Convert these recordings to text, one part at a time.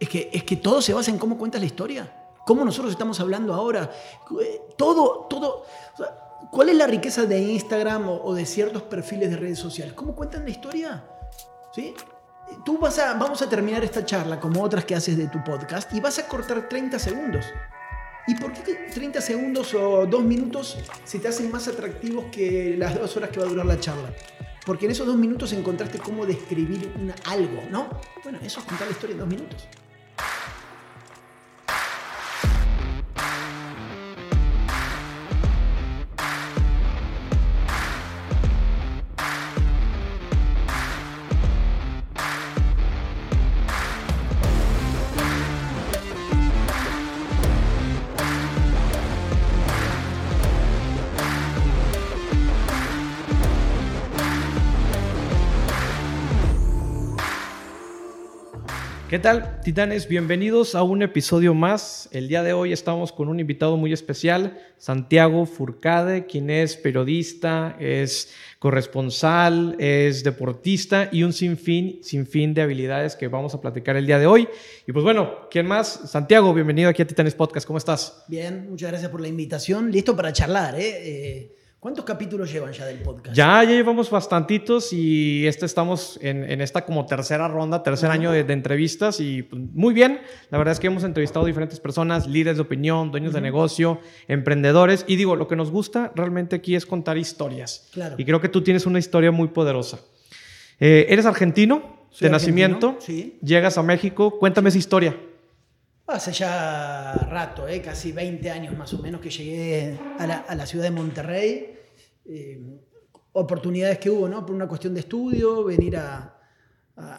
Es que, es que todo se basa en cómo cuentas la historia. Cómo nosotros estamos hablando ahora. Eh, todo, todo. ¿Cuál es la riqueza de Instagram o, de ciertos perfiles de redes sociales? ¿Cómo cuentan la historia? ¿Sí? Tú vas a, vamos a terminar esta charla como otras que haces de tu podcast y vas a cortar 30 segundos. ¿Y por qué 30 segundos o 2 minutos se te hacen más atractivos que las dos horas que va a durar la charla? Porque en esos dos minutos encontraste cómo describir algo, ¿no? Bueno, eso es contar la historia en dos minutos. ¿Qué tal, titanes? Bienvenidos a un episodio más. El día de hoy estamos con un invitado muy especial, Santiago Furcade, quien es periodista, es corresponsal, es deportista y un sinfín, sinfín de habilidades que vamos a platicar el día de hoy. Y pues bueno, ¿quién más? Santiago, bienvenido aquí a Titanes Podcast. ¿Cómo estás? Bien, muchas gracias por la invitación. Listo para charlar, ¿eh? eh ¿Cuántos capítulos llevan ya del podcast? Ya, ya llevamos bastantitos y este estamos en, esta como tercera ronda, tercer año de, entrevistas y pues, muy bien. La verdad es que hemos entrevistado a diferentes personas, líderes de opinión, dueños de negocio, emprendedores y digo, lo que nos gusta realmente aquí es contar historias. Claro. Y creo que tú tienes una historia muy poderosa. Eh, ¿Eres argentino de nacimiento? Sí. Llegas a México, cuéntame esa historia. Hace ya rato, ¿eh? casi 20 años más o menos que llegué a la, ciudad de Monterrey. Eh, oportunidades que hubo, ¿no? Por una cuestión de estudio, venir a,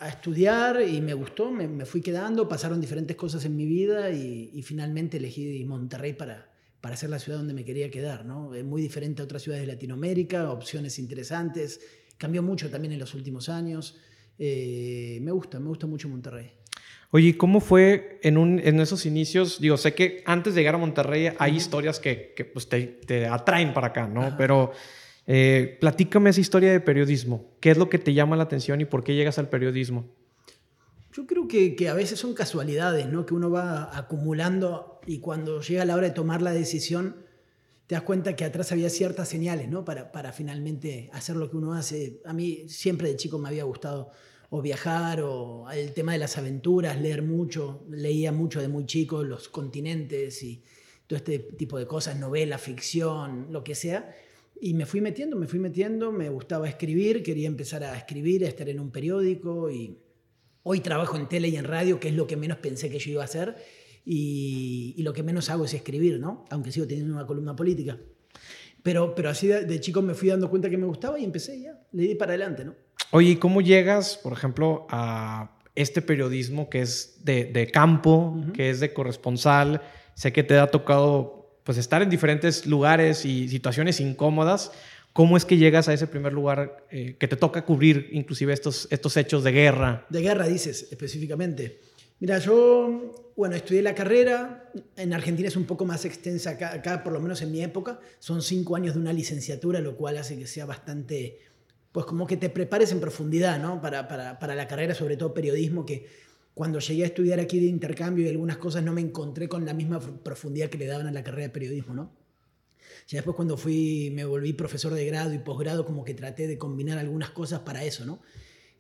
estudiar y me gustó, me, fui quedando, pasaron diferentes cosas en mi vida y, y, finalmente elegí Monterrey para, para ser la ciudad donde me quería quedar, ¿no? Es muy diferente a otras ciudades de Latinoamérica, opciones interesantes, cambió mucho también en los últimos años. Eh, me gusta, me gusta mucho Monterrey. Oye, ¿cómo fue en, un, en esos inicios? Digo, sé que antes de llegar a Monterrey hay historias que, que pues, te, te, atraen para acá, ¿no? Pero eh, platícame esa historia de periodismo. ¿Qué es lo que te llama la atención y por qué llegas al periodismo? Yo creo que, que, a veces son casualidades, ¿no? Que uno va acumulando y cuando llega la hora de tomar la decisión, te das cuenta que atrás había ciertas señales, ¿no? Para, para finalmente hacer lo que uno hace. A mí siempre de chico me había gustado o viajar, o el tema de las aventuras, leer mucho, leía mucho de muy chico los continentes y todo este tipo de cosas, novela, ficción, lo que sea. Y me fui metiendo, me fui metiendo, me gustaba escribir, quería empezar a escribir, a estar en un periódico y hoy trabajo en tele y en radio, que es lo que menos pensé que yo iba a hacer y, lo que menos hago es escribir, ¿no? Aunque sigo teniendo una columna política. Pero, pero así de, de chico me fui dando cuenta que me gustaba y empecé ya, le di para adelante, ¿no? Oye, ¿cómo llegas, por ejemplo, a este periodismo que es de, campo, que es de corresponsal? Sé que te ha tocado pues estar en diferentes lugares y situaciones incómodas. ¿Cómo es que llegas a ese primer lugar eh, que te toca cubrir inclusive estos, estos hechos de guerra? De guerra dices específicamente. Mira, yo, bueno, estudié la carrera, en Argentina es un poco más extensa, acá, acá, por lo menos en mi época, son cinco años de una licenciatura, lo cual hace que sea bastante pues como que te prepares en profundidad, ¿no? Para, para, para, la carrera, sobre todo periodismo, que cuando llegué a estudiar aquí de intercambio y algunas cosas no me encontré con la misma profundidad que le daban a la carrera de periodismo, ¿no? Ya después cuando fui, me volví profesor de grado y posgrado, como que traté de combinar algunas cosas para eso, ¿no?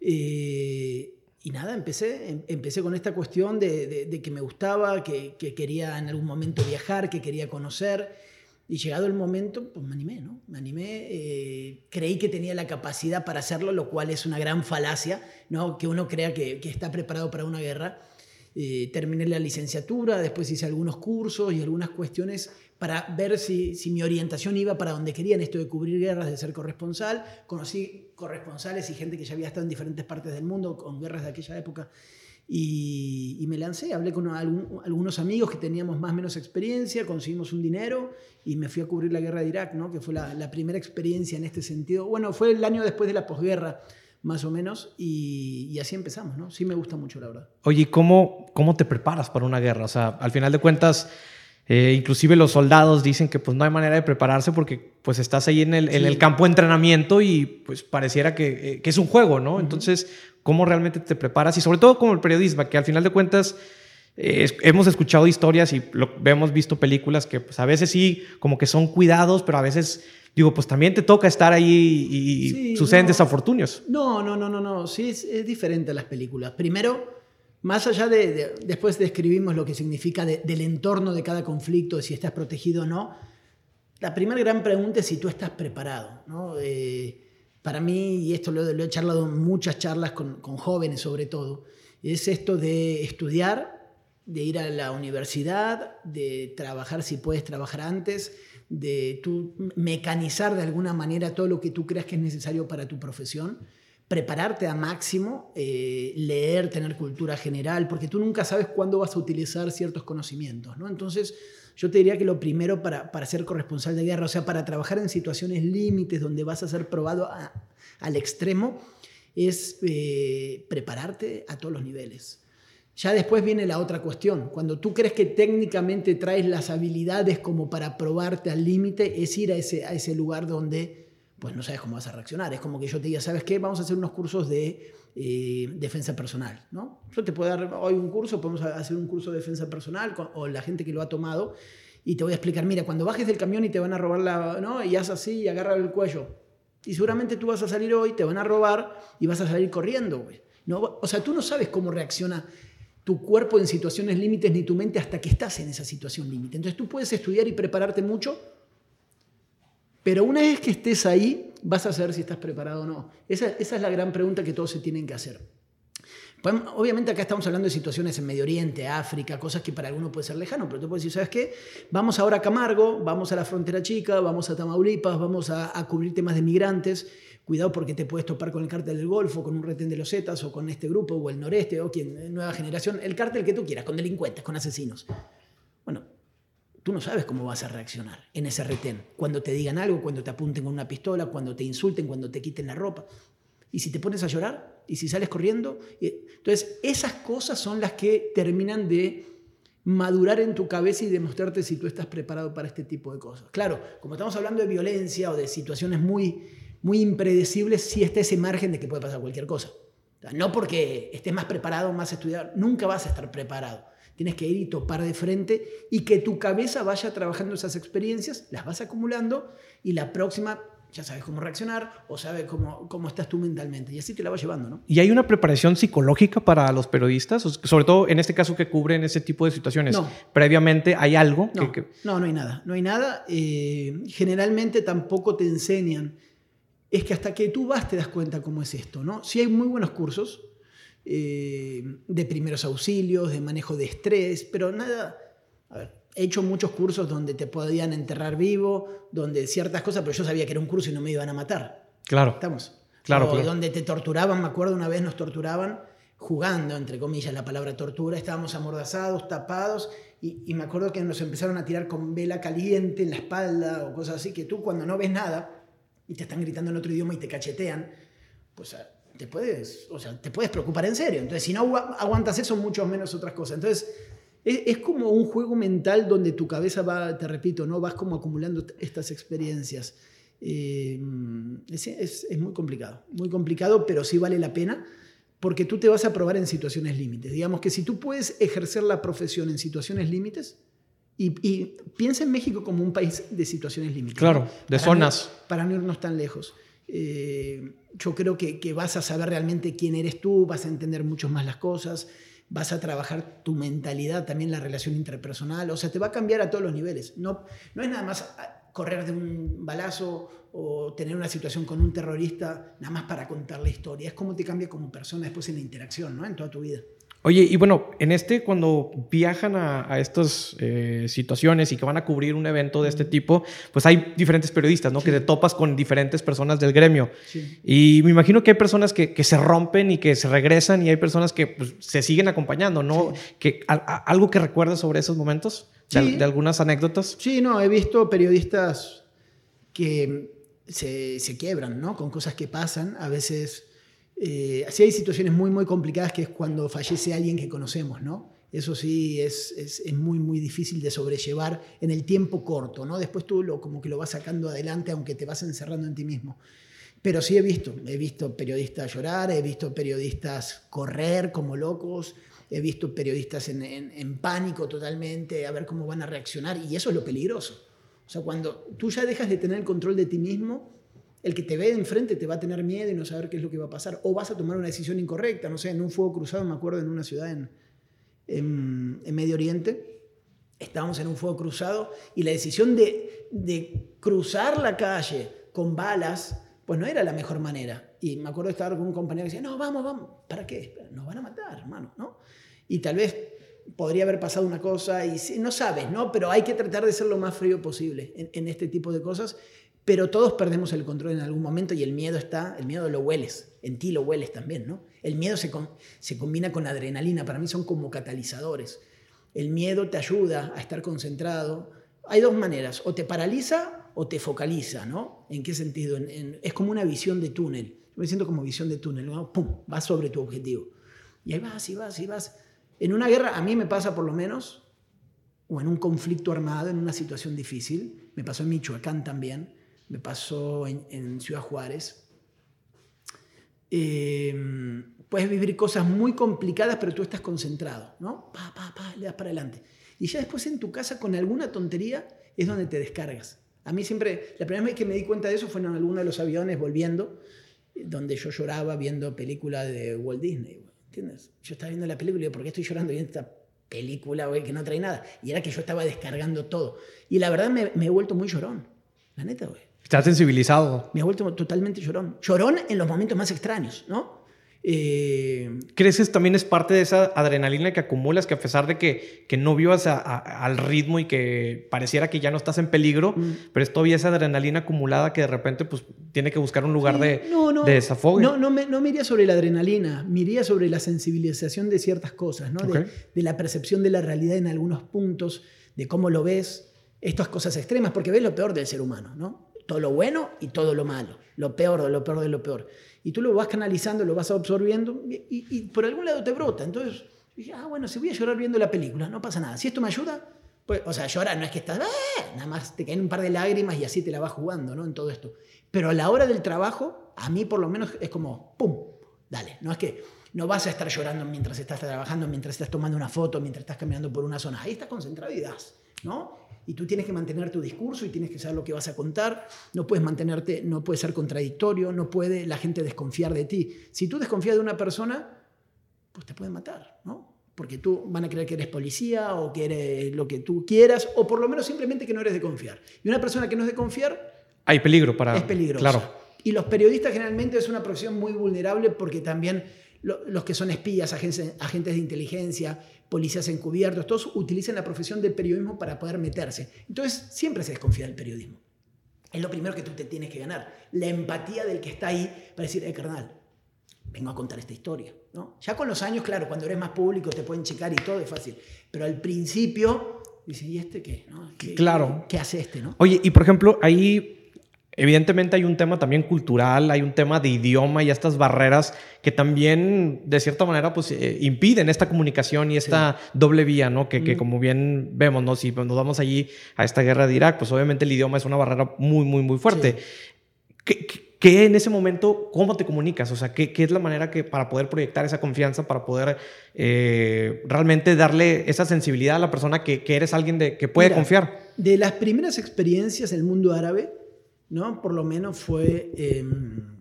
Eh, y nada, empecé, em, empecé con esta cuestión de, de, que me gustaba, que, que, quería en algún momento viajar, que quería conocer y llegado el momento, pues me animé, ¿no? Me animé, eh, creí que tenía la capacidad para hacerlo, lo cual es una gran falacia, ¿no? Que uno crea que, que está preparado para una guerra. Eh, terminé la licenciatura, después hice algunos cursos y algunas cuestiones para ver si, si, mi orientación iba para donde quería en esto de cubrir guerras, de ser corresponsal. Conocí corresponsales y gente que ya había estado en diferentes partes del mundo con guerras de aquella época y, me lancé, hablé con algunos amigos que teníamos más o menos experiencia, conseguimos un dinero y me fui a cubrir la guerra de Irak, ¿no? que fue la, primera experiencia en este sentido. Bueno, fue el año después de la posguerra, más o menos, y, así empezamos. ¿no? Sí me gusta mucho, la verdad. Oye, ¿cómo, ¿cómo te preparas para una guerra? O sea, al final de cuentas... Eh, inclusive los soldados dicen que pues no hay manera de prepararse porque pues estás ahí en el, en el campo de entrenamiento y pues pareciera que, eh, que es un juego, ¿no? Entonces, cómo realmente te preparas y sobre todo como el periodismo, que al final de cuentas hemos escuchado historias y lo, hemos visto películas que pues, a veces sí, como que son cuidados, pero a veces, digo, pues también te toca estar ahí y suceden desafortunios. No, no, no, no, no, sí es, diferente a las películas. Primero, más allá de, después describimos lo que significa del entorno de cada conflicto, de si estás protegido o no, la primera gran pregunta es si tú estás preparado. ¿no? Eh, para mí, y esto lo, he charlado en muchas charlas con, con jóvenes sobre todo, es esto de estudiar, de ir a la universidad, de trabajar si puedes trabajar antes, de tú mecanizar de alguna manera todo lo que tú creas que es necesario para tu profesión, prepararte a máximo, eh, leer, tener cultura general, porque tú nunca sabes cuándo vas a utilizar ciertos conocimientos, ¿no? Entonces, yo te diría que lo primero para, para ser corresponsal de guerra, o sea, para trabajar en situaciones límites donde vas a ser probado al extremo, es eh, prepararte a todos los niveles. Ya después viene la otra cuestión. Cuando tú crees que técnicamente traes las habilidades como para probarte al límite, es ir a ese, a ese lugar donde pues no sabes cómo vas a reaccionar. Es como que yo te diga, ¿sabes qué? Vamos a hacer unos cursos de eh, defensa personal. ¿no? Yo te puedo dar hoy un curso, podemos hacer un curso de defensa personal o la gente que lo ha tomado y te voy a explicar, mira, cuando bajes del camión y te van a robar la... ¿no? Y haz así y agarra el cuello. Y seguramente tú vas a salir hoy, te van a robar y vas a salir corriendo. ¿no? O sea, tú no sabes cómo reacciona tu cuerpo en situaciones límites ni tu mente hasta que estás en esa situación límite. Entonces tú puedes estudiar y prepararte mucho, pero una vez que estés ahí, vas a saber si estás preparado o no. Esa, esa es la gran pregunta que todos se tienen que hacer. Pues, obviamente acá estamos hablando de situaciones en Medio Oriente, África, cosas que para algunos puede ser lejano, pero tú puedes decir, ¿sabes qué? Vamos ahora a Camargo, vamos a la frontera chica, vamos a Tamaulipas, vamos a, a cubrir temas de migrantes cuidado porque te puedes topar con el cártel del Golfo, con un retén de los Zetas, o con este grupo, o el noreste, o quien, eh, nueva generación, el cártel que tú quieras, con delincuentes, con asesinos. Tú no sabes cómo vas a reaccionar en ese retén. Cuando te digan algo, cuando te apunten con una pistola, cuando te insulten, cuando te quiten la ropa. Y si te pones a llorar, y si sales corriendo. Entonces, esas cosas son las que terminan de madurar en tu cabeza y demostrarte si tú estás preparado para este tipo de cosas. Claro, como estamos hablando de violencia o de situaciones muy muy impredecible si está ese margen de que puede pasar cualquier cosa. no porque estés más preparado, más estudiado, nunca vas a estar preparado. Tienes que ir y topar de frente y que tu cabeza vaya trabajando esas experiencias, las vas acumulando y la próxima ya sabes cómo reaccionar o sabes cómo, cómo estás tú mentalmente y así te la vas llevando, ¿no? ¿Y hay una preparación psicológica para los periodistas? Sobre todo en este caso que cubren ese tipo de situaciones. No. Previamente, ¿hay algo? No, que, no, no hay nada. No hay nada. Eh, generalmente tampoco te enseñan es que hasta que tú vas te das cuenta cómo es esto, ¿no? Sí hay muy buenos cursos eh, de primeros auxilios, de manejo de estrés, pero nada... A ver, he hecho muchos cursos donde te podían enterrar vivo, donde ciertas cosas, pero yo sabía que era un curso y no me iban a matar. Claro. ¿Estamos? Claro, o donde te torturaban, me acuerdo una vez nos torturaban jugando, entre comillas, la palabra tortura, estábamos amordazados, tapados, y, y, me acuerdo que nos empezaron a tirar con vela caliente en la espalda o cosas así, que tú cuando no ves nada, y te están gritando en otro idioma y te cachetean, pues te puedes, o sea, te puedes preocupar en serio. Entonces, si no aguantas eso, mucho menos otras cosas. Entonces, es, como un juego mental donde tu cabeza va, te repito, ¿no? vas como acumulando estas experiencias. Eh, es, es, muy complicado, muy complicado, pero sí vale la pena porque tú te vas a probar en situaciones límites. Digamos que si tú puedes ejercer la profesión en situaciones límites, y, piensa en México como un país de situaciones límites. Claro, de zonas. para no irnos tan lejos. Eh, yo creo que, vas a saber realmente quién eres tú, vas a entender mucho más las cosas, vas a trabajar tu mentalidad, también la relación interpersonal, o sea, te va a cambiar a todos los niveles. No, no es nada más ah, correr de un balazo o tener una situación con un terrorista nada más para contar la historia, es cómo te cambia como persona después en la interacción, ¿no? En toda tu vida. Oye, y bueno, en este, cuando viajan a, estas eh, situaciones y que van a cubrir un evento de este tipo, pues hay diferentes periodistas, ¿no? Que te topas con diferentes personas del gremio. Y me imagino que hay personas que, que, se rompen y que se regresan y hay personas que pues, se siguen acompañando, ¿no? Que, ¿Algo que recuerdas sobre esos momentos? De, de, algunas anécdotas? Sí, no, he visto periodistas que se, se quiebran, ¿no? Con cosas que pasan, a veces eh, sí hay situaciones muy, muy complicadas que es cuando fallece alguien que conocemos, ¿no? Eso sí es, es, es, muy, muy difícil de sobrellevar en el tiempo corto, ¿no? Después tú lo, como que lo vas sacando adelante aunque te vas encerrando en ti mismo. Pero sí he visto, he visto periodistas llorar, he visto periodistas correr como locos, he visto periodistas en, en, pánico totalmente, a ver cómo van a reaccionar, y eso es lo peligroso. O sea, cuando tú ya dejas de tener el control de ti mismo, el que te ve enfrente te va a tener miedo y no saber qué es lo que va a pasar, o vas a tomar una decisión incorrecta, no sé, en un fuego cruzado, me acuerdo en una ciudad en, en, en Medio Oriente, estábamos en un fuego cruzado y la decisión de, de cruzar la calle con balas, pues no era la mejor manera. Y me acuerdo de estar con un compañero que decía, no, vamos, vamos, ¿para qué? Nos van a matar, hermano, ¿no? Y tal vez podría haber pasado una cosa y no sabes, ¿no? Pero hay que tratar de ser lo más frío posible en, este tipo de cosas. Pero todos perdemos el control en algún momento y el miedo está, el miedo lo hueles, en ti lo hueles también, ¿no? El miedo se, se combina con adrenalina, para mí son como catalizadores. El miedo te ayuda a estar concentrado. Hay dos maneras, o te paraliza o te focaliza, ¿no? ¿En qué sentido? es como una visión de túnel. Yo me siento como visión de túnel, ¿no? ¡Pum! Vas sobre tu objetivo. Y ahí vas, y vas, y vas. En una guerra, a mí me pasa por lo menos, o en un conflicto armado, en una situación difícil, me pasó en Michoacán también, me pasó en, Ciudad Juárez. Eh, puedes vivir cosas muy complicadas, pero tú estás concentrado, ¿no? Pa, pa, pa, le das para adelante. Y ya después en tu casa, con alguna tontería, es donde te descargas. A mí siempre, la primera vez que me di cuenta de eso fue en alguno de los aviones volviendo, donde yo lloraba viendo películas de Walt Disney, ¿entiendes? Yo estaba viendo la película y digo, ¿por qué estoy llorando viendo esta película, güey, que no trae nada? Y era que yo estaba descargando todo. Y la verdad me, me he vuelto muy llorón, la neta, güey. Estás sensibilizado. Me he vuelto totalmente llorón. Llorón en los momentos más extraños, ¿no? Eh, ¿Crees que también es parte de esa adrenalina que acumulas, que a pesar de que, que no vivas al ritmo y que pareciera que ya no estás en peligro, mm. pero es todavía esa adrenalina acumulada que de repente pues, tiene que buscar un lugar de, no, no, de desafogue? No, no me, no me iría sobre la adrenalina, me iría sobre la sensibilización de ciertas cosas, ¿no? de, de la percepción de la realidad en algunos puntos, de cómo lo ves, estas cosas extremas, porque ves lo peor del ser humano, ¿no? Todo lo bueno y todo lo malo, lo peor de lo peor de lo peor y tú lo vas canalizando, lo vas absorbiendo y, por algún lado te brota. Entonces dije, ah, bueno, si voy a llorar viendo la película, no pasa nada. Si esto me ayuda, pues, o sea, llorar no es que estás, ¡ah! nada más te caen un par de lágrimas y así te la vas jugando, ¿no? En todo esto. Pero a la hora del trabajo, a mí por lo menos es como, ¡pum! Dale, no es que no vas a estar llorando mientras estás trabajando, mientras estás tomando una foto, mientras estás caminando por una zona. Ahí estás concentrado y das, ¿no? Y tú tienes que mantener tu discurso y tienes que saber lo que vas a contar, no puedes mantenerte, no puedes ser contradictorio, no puede la gente desconfiar de ti. Si tú desconfías de una persona, pues te pueden matar, ¿no? Porque tú van a creer que eres policía o que eres lo que tú quieras, o por lo menos simplemente que no eres de confiar. Y una persona que no es de confiar... Hay peligro para... Es peligroso. Claro. Y los periodistas generalmente es una profesión muy vulnerable porque también los que son espías, agentes, agentes de inteligencia, policías encubiertos, todos utilizan la profesión del periodismo para poder meterse. Entonces, siempre se desconfía del periodismo. Es lo primero que tú te tienes que ganar. La empatía del que está ahí para decir, eh, carnal, vengo a contar esta historia. ¿no? Ya con los años, claro, cuando eres más público te pueden checar y todo es fácil. Pero al principio, dice, ¿y este qué? ¿Qué claro. ¿Qué hace este? ¿no? Oye, y por ejemplo, ahí Evidentemente hay un tema también cultural, hay un tema de idioma y estas barreras que también de cierta manera pues eh, impiden esta comunicación y esta doble vía, ¿no? Que, como bien vemos, ¿no? Si nos vamos allí a esta guerra de Irak, pues obviamente el idioma es una barrera muy, muy, muy fuerte. ¿Qué, en ese momento, cómo te comunicas? O sea, ¿qué, es la manera que para poder proyectar esa confianza, para poder eh, realmente darle esa sensibilidad a la persona que, eres alguien de, que puede confiar? De las primeras experiencias en el mundo árabe, ¿no? Por lo menos fue, em,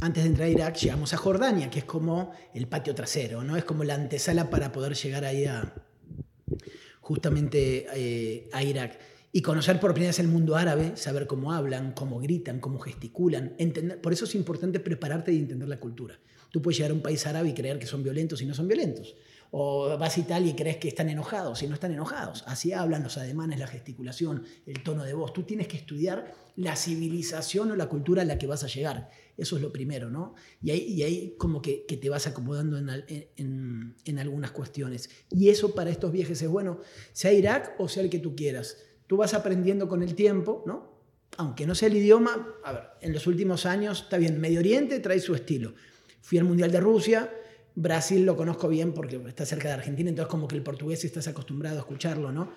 antes de entrar a Irak, llegamos a Jordania, que es como el patio trasero, ¿no? Es como la antesala para poder llegar ahí a, justamente eh, a Irak. Y conocer por primera vez el mundo árabe, saber cómo hablan, cómo gritan, cómo gesticulan. Entender, por eso es importante prepararte y entender la cultura. Tú puedes llegar a un país árabe y creer que son violentos y no son violentos. O vas a Italia y crees que están enojados y no están enojados. Así hablan los ademanes, la gesticulación, el tono de voz. Tú tienes que estudiar la civilización o la cultura a la que vas a llegar. Eso es lo primero, ¿no? Y ahí, y ahí como que, te vas acomodando en, en, en, algunas cuestiones. Y eso para estos viajes es bueno, sea Irak o sea el que tú quieras. Tú vas aprendiendo con el tiempo, ¿no? Aunque no sea el idioma, a ver, en los últimos años, está bien, Medio Oriente trae su estilo. Fui al Mundial de Rusia, Brasil lo conozco bien porque está cerca de Argentina, entonces como que el portugués estás acostumbrado a escucharlo, ¿no?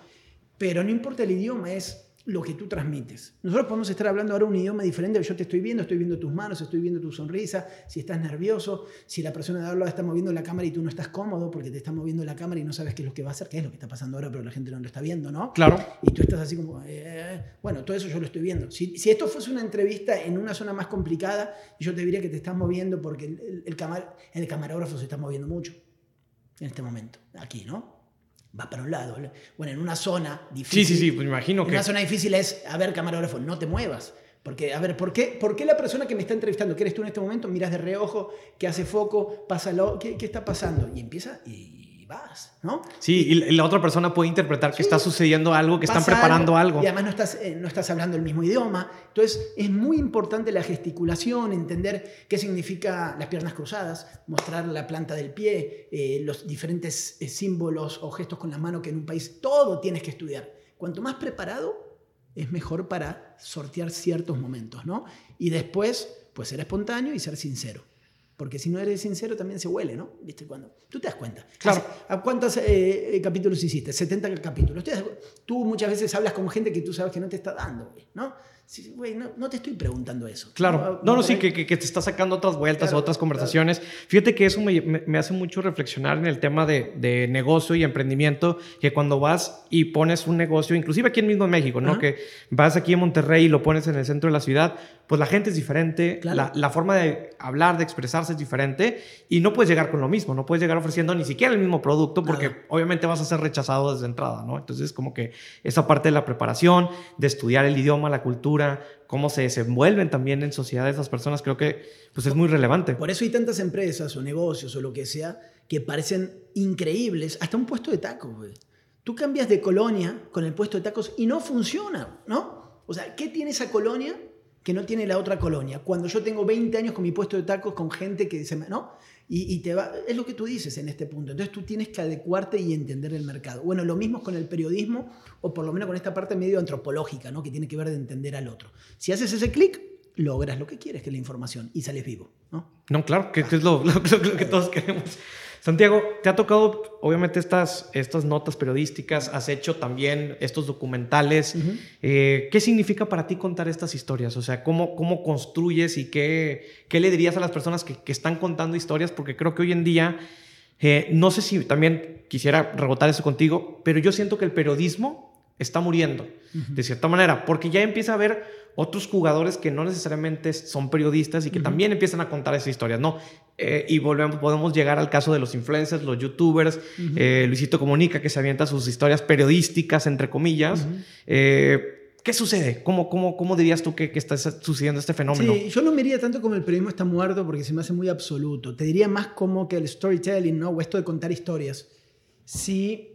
Pero no importa el idioma, es lo que tú transmites. Nosotros podemos estar hablando ahora un idioma diferente, yo te estoy viendo, estoy viendo tus manos, estoy viendo tu sonrisa, si estás nervioso, si la persona de al lado está moviendo la cámara y tú no estás cómodo porque te está moviendo la cámara y no sabes qué es lo que va a hacer, qué es lo que está pasando ahora, pero la gente no lo está viendo, ¿no? Claro. Y tú estás así como, eh, bueno, todo eso yo lo estoy viendo. Si, si, esto fuese una entrevista en una zona más complicada, yo te diría que te estás moviendo porque el, el, el, camar, el camarógrafo se está moviendo mucho en este momento, aquí, ¿no? Va para un lado. Bueno, en una zona difícil. Sí, sí, sí, pues me imagino en que. Una zona difícil es, a ver, camarógrafo, no te muevas. Porque, a ver, ¿por qué, ¿por qué la persona que me está entrevistando, que eres tú en este momento, miras de reojo, que hace foco, pásalo, ¿qué, qué está pasando? Y empieza, y vas, ¿no? Sí, y la otra persona puede interpretar que sí, está sucediendo algo, que están preparando algo. algo. Y además no estás, eh, no estás hablando el mismo idioma. Entonces, es muy importante la gesticulación, entender qué significa las piernas cruzadas, mostrar la planta del pie, eh, los diferentes eh, símbolos o gestos con la mano que en un país todo tienes que estudiar. Cuanto más preparado, es mejor para sortear ciertos momentos, ¿no? Y después, pues ser espontáneo y ser sincero. Porque si no eres sincero también se huele, ¿no? ¿Viste cuando? Tú te das cuenta. Claro. ¿A cuántos eh, capítulos hiciste? 70 capítulos. Tú muchas veces hablas con gente que tú sabes que no te está dando, ¿no? Sí, güey, no, no, te estoy preguntando eso. Claro, no, no, sí, que, que, te está sacando otras vueltas, claro, otras conversaciones. Claro. Fíjate que eso me, hace mucho reflexionar en el tema de, de, negocio y emprendimiento, que cuando vas y pones un negocio, inclusive aquí en mismo México, ¿no? Que vas aquí en Monterrey y lo pones en el centro de la ciudad, pues la gente es diferente, claro. la, la, forma de hablar, de expresarse es diferente y no puedes llegar con lo mismo, no puedes llegar ofreciendo ni siquiera el mismo producto porque obviamente vas a ser rechazado desde entrada, ¿no? Entonces como que esa parte de la preparación, de estudiar el idioma, la cultura, cómo se desenvuelven también en sociedad esas personas, creo que pues, es muy relevante. Por eso hay tantas empresas o negocios o lo que sea que parecen increíbles, hasta un puesto de tacos, güey. Tú cambias de colonia con el puesto de tacos y no funciona, ¿no? O sea, ¿qué tiene esa colonia que no tiene la otra colonia? Cuando yo tengo 20 años con mi puesto de tacos con gente que se ¿no? Y, y, te va, es lo que tú dices en este punto. Entonces tú tienes que adecuarte y entender el mercado. Bueno, lo mismo con el periodismo, o por lo menos con esta parte medio antropológica, ¿no? que tiene que ver de entender al otro. Si haces ese clic, logras lo que quieres, que es la información, y sales vivo. No, no claro, que, que es lo, lo, lo, que todos queremos. Santiago, te ha tocado, obviamente, estas, estas notas periodísticas, has hecho también estos documentales. Uh -huh. eh, ¿Qué significa para ti contar estas historias? O sea, ¿cómo, cómo construyes y qué, qué le dirías a las personas que, que están contando historias? Porque creo que hoy en día, eh, no sé si también quisiera rebotar eso contigo, pero yo siento que el periodismo está muriendo, uh -huh. de cierta manera, porque ya empieza a haber otros jugadores que no necesariamente son periodistas y que uh -huh. también empiezan a contar esas historias, ¿no? Eh, y volvemos, podemos llegar al caso de los influencers, los youtubers, uh -huh. eh, Luisito Comunica, que se avienta sus historias periodísticas, entre comillas. Uh -huh. eh, ¿Qué sucede? ¿Cómo, cómo, cómo dirías tú que, que, está sucediendo este fenómeno? Sí, yo no me tanto como el periodismo está muerto porque se me hace muy absoluto. Te diría más como que el storytelling, ¿no? O esto de contar historias. Sí,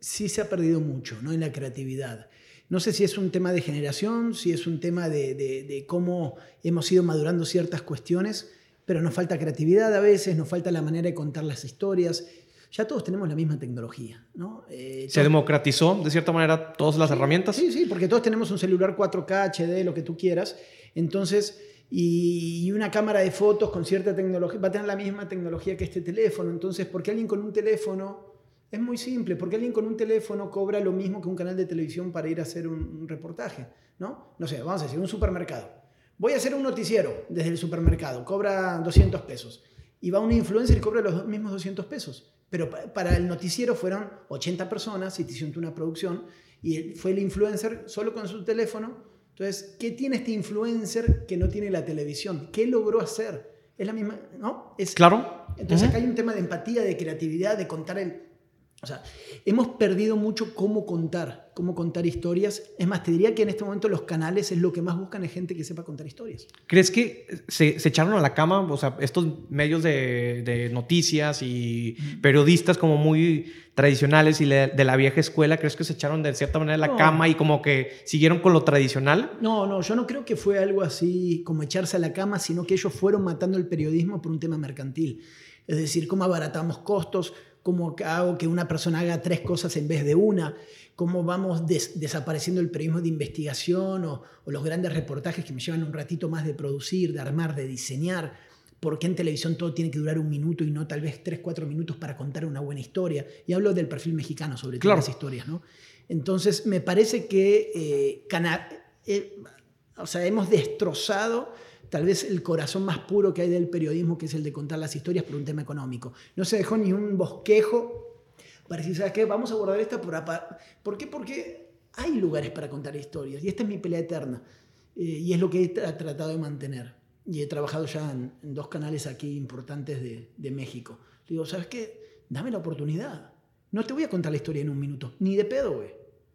sí se ha perdido mucho, ¿no? En la creatividad. No sé si es un tema de generación, si es un tema de, de, de cómo hemos ido madurando ciertas cuestiones, pero nos falta creatividad a veces, nos falta la manera de contar las historias. Ya todos tenemos la misma tecnología, ¿no? Eh, ¿Se democratizó de cierta manera todas las sí, herramientas? Sí, sí, porque todos tenemos un celular 4K, HD, lo que tú quieras. Entonces, y una cámara de fotos con cierta tecnología, va a tener la misma tecnología que este teléfono. Entonces, ¿por qué alguien con un teléfono es muy simple, porque alguien con un teléfono cobra lo mismo que un canal de televisión para ir a hacer un, un, reportaje, ¿no? No sé, vamos a decir, un supermercado. Voy a hacer un noticiero desde el supermercado, cobra 200 pesos. Y va un influencer y cobra los mismos 200 pesos. Pero para el noticiero fueron 80 personas y te hicieron una producción y fue el influencer solo con su teléfono. Entonces, ¿qué tiene este influencer que no tiene la televisión? ¿Qué logró hacer? Es la misma, ¿no? Es, claro. Entonces, uh -huh. acá hay un tema de empatía, de creatividad, de contar el, o sea, hemos perdido mucho cómo contar, cómo contar historias. Es más, te diría que en este momento los canales es lo que más buscan es gente que sepa contar historias. ¿Crees que se, se echaron a la cama, o sea, estos medios de, de noticias y periodistas como muy tradicionales y le, de la vieja escuela, crees que se echaron de cierta manera a la no. cama y como que siguieron con lo tradicional? No, no, yo no creo que fue algo así como echarse a la cama, sino que ellos fueron matando el periodismo por un tema mercantil. Es decir, cómo abaratamos costos, cómo hago que una persona haga tres cosas en vez de una, cómo vamos des desapareciendo el periodismo de investigación o, o, los grandes reportajes que me llevan un ratito más de producir, de armar, de diseñar, ¿Por qué en televisión todo tiene que durar un minuto y no tal vez tres, cuatro minutos para contar una buena historia? Y hablo del perfil mexicano sobre todas las historias, ¿no? Entonces, me parece que eh, eh, o sea, hemos destrozado tal vez el corazón más puro que hay del periodismo, que es el de contar las historias por un tema económico. No se dejó ni un bosquejo para decir, ¿sabes qué? Vamos a abordar esta por... ¿Por qué? Porque hay lugares para contar historias y esta es mi pelea eterna eh, y es lo que he tratado de mantener. Y he trabajado ya en, dos canales aquí importantes de, México. Digo, ¿sabes qué? Dame la oportunidad. No te voy a contar la historia en un minuto, ni de pedo, güey.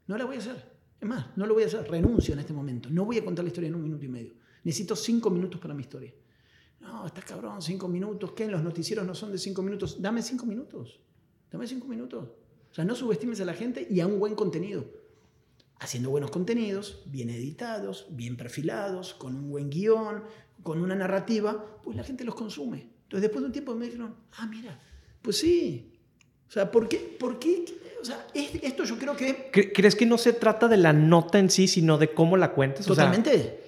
No la voy a hacer. Es más, no lo voy a hacer. Renuncio en este momento. No voy a contar la historia en un minuto y medio. Necesito cinco minutos para mi historia. No, estás cabrón, cinco minutos. ¿Qué? Los noticieros no son de cinco minutos. Dame cinco minutos. Dame cinco minutos. O sea, no subestimes a la gente y a un buen contenido. Haciendo buenos contenidos, bien editados, bien perfilados, con un buen guion, con una narrativa, pues la gente los consume. Entonces, después de un tiempo me dijeron, ah, mira, pues sí. O sea, ¿por qué? ¿Por qué? O sea, esto yo creo que... ¿Crees que no se trata de la nota en sí, sino de cómo la cuentas? Totalmente.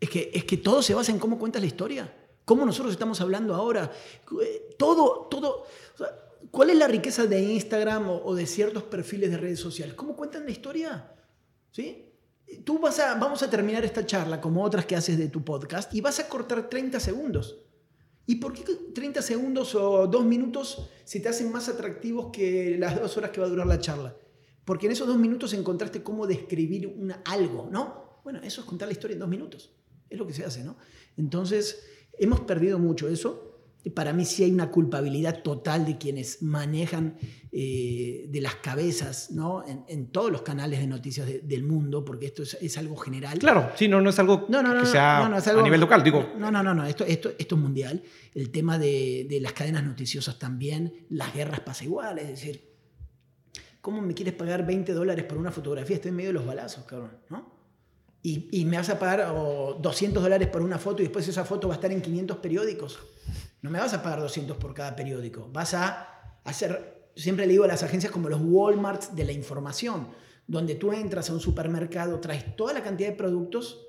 Es, que, es que todo se basa en cómo cuentas la historia. Cómo nosotros estamos hablando ahora. Eh, todo, todo... ¿Cuál es la riqueza de Instagram o, de ciertos perfiles de redes sociales? ¿Cómo cuentan la historia? ¿Sí? Tú vas a, vamos a terminar esta charla como otras que haces de tu podcast y vas a cortar 30 segundos. ¿Y por qué 30 segundos o dos minutos se te hacen más atractivos que las dos horas que va a durar la charla? Porque en esos dos minutos encontraste cómo describir una, algo, ¿no? Bueno, eso es contar la historia en dos minutos. Es lo que se hace, ¿no? Entonces, hemos perdido mucho eso para mí sí hay una culpabilidad total de quienes manejan eh, de las cabezas ¿no? En, todos los canales de noticias del mundo, porque esto es, algo general. Claro, sí, no, no es algo que sea a nivel local, digo. No, no, no, no esto, esto, esto es mundial. El tema de, de, las cadenas noticiosas también, las guerras pasa igual, es decir, ¿cómo me quieres pagar 20 dólares por una fotografía? Estoy en medio de los balazos, cabrón, ¿no? Y, me vas a pagar 200 dólares por una foto y después esa foto va a estar en 500 periódicos. No me vas a pagar 200 por cada periódico. Vas a hacer, siempre le digo a las agencias como los Walmarts de la información, donde tú entras a un supermercado, traes toda la cantidad de productos,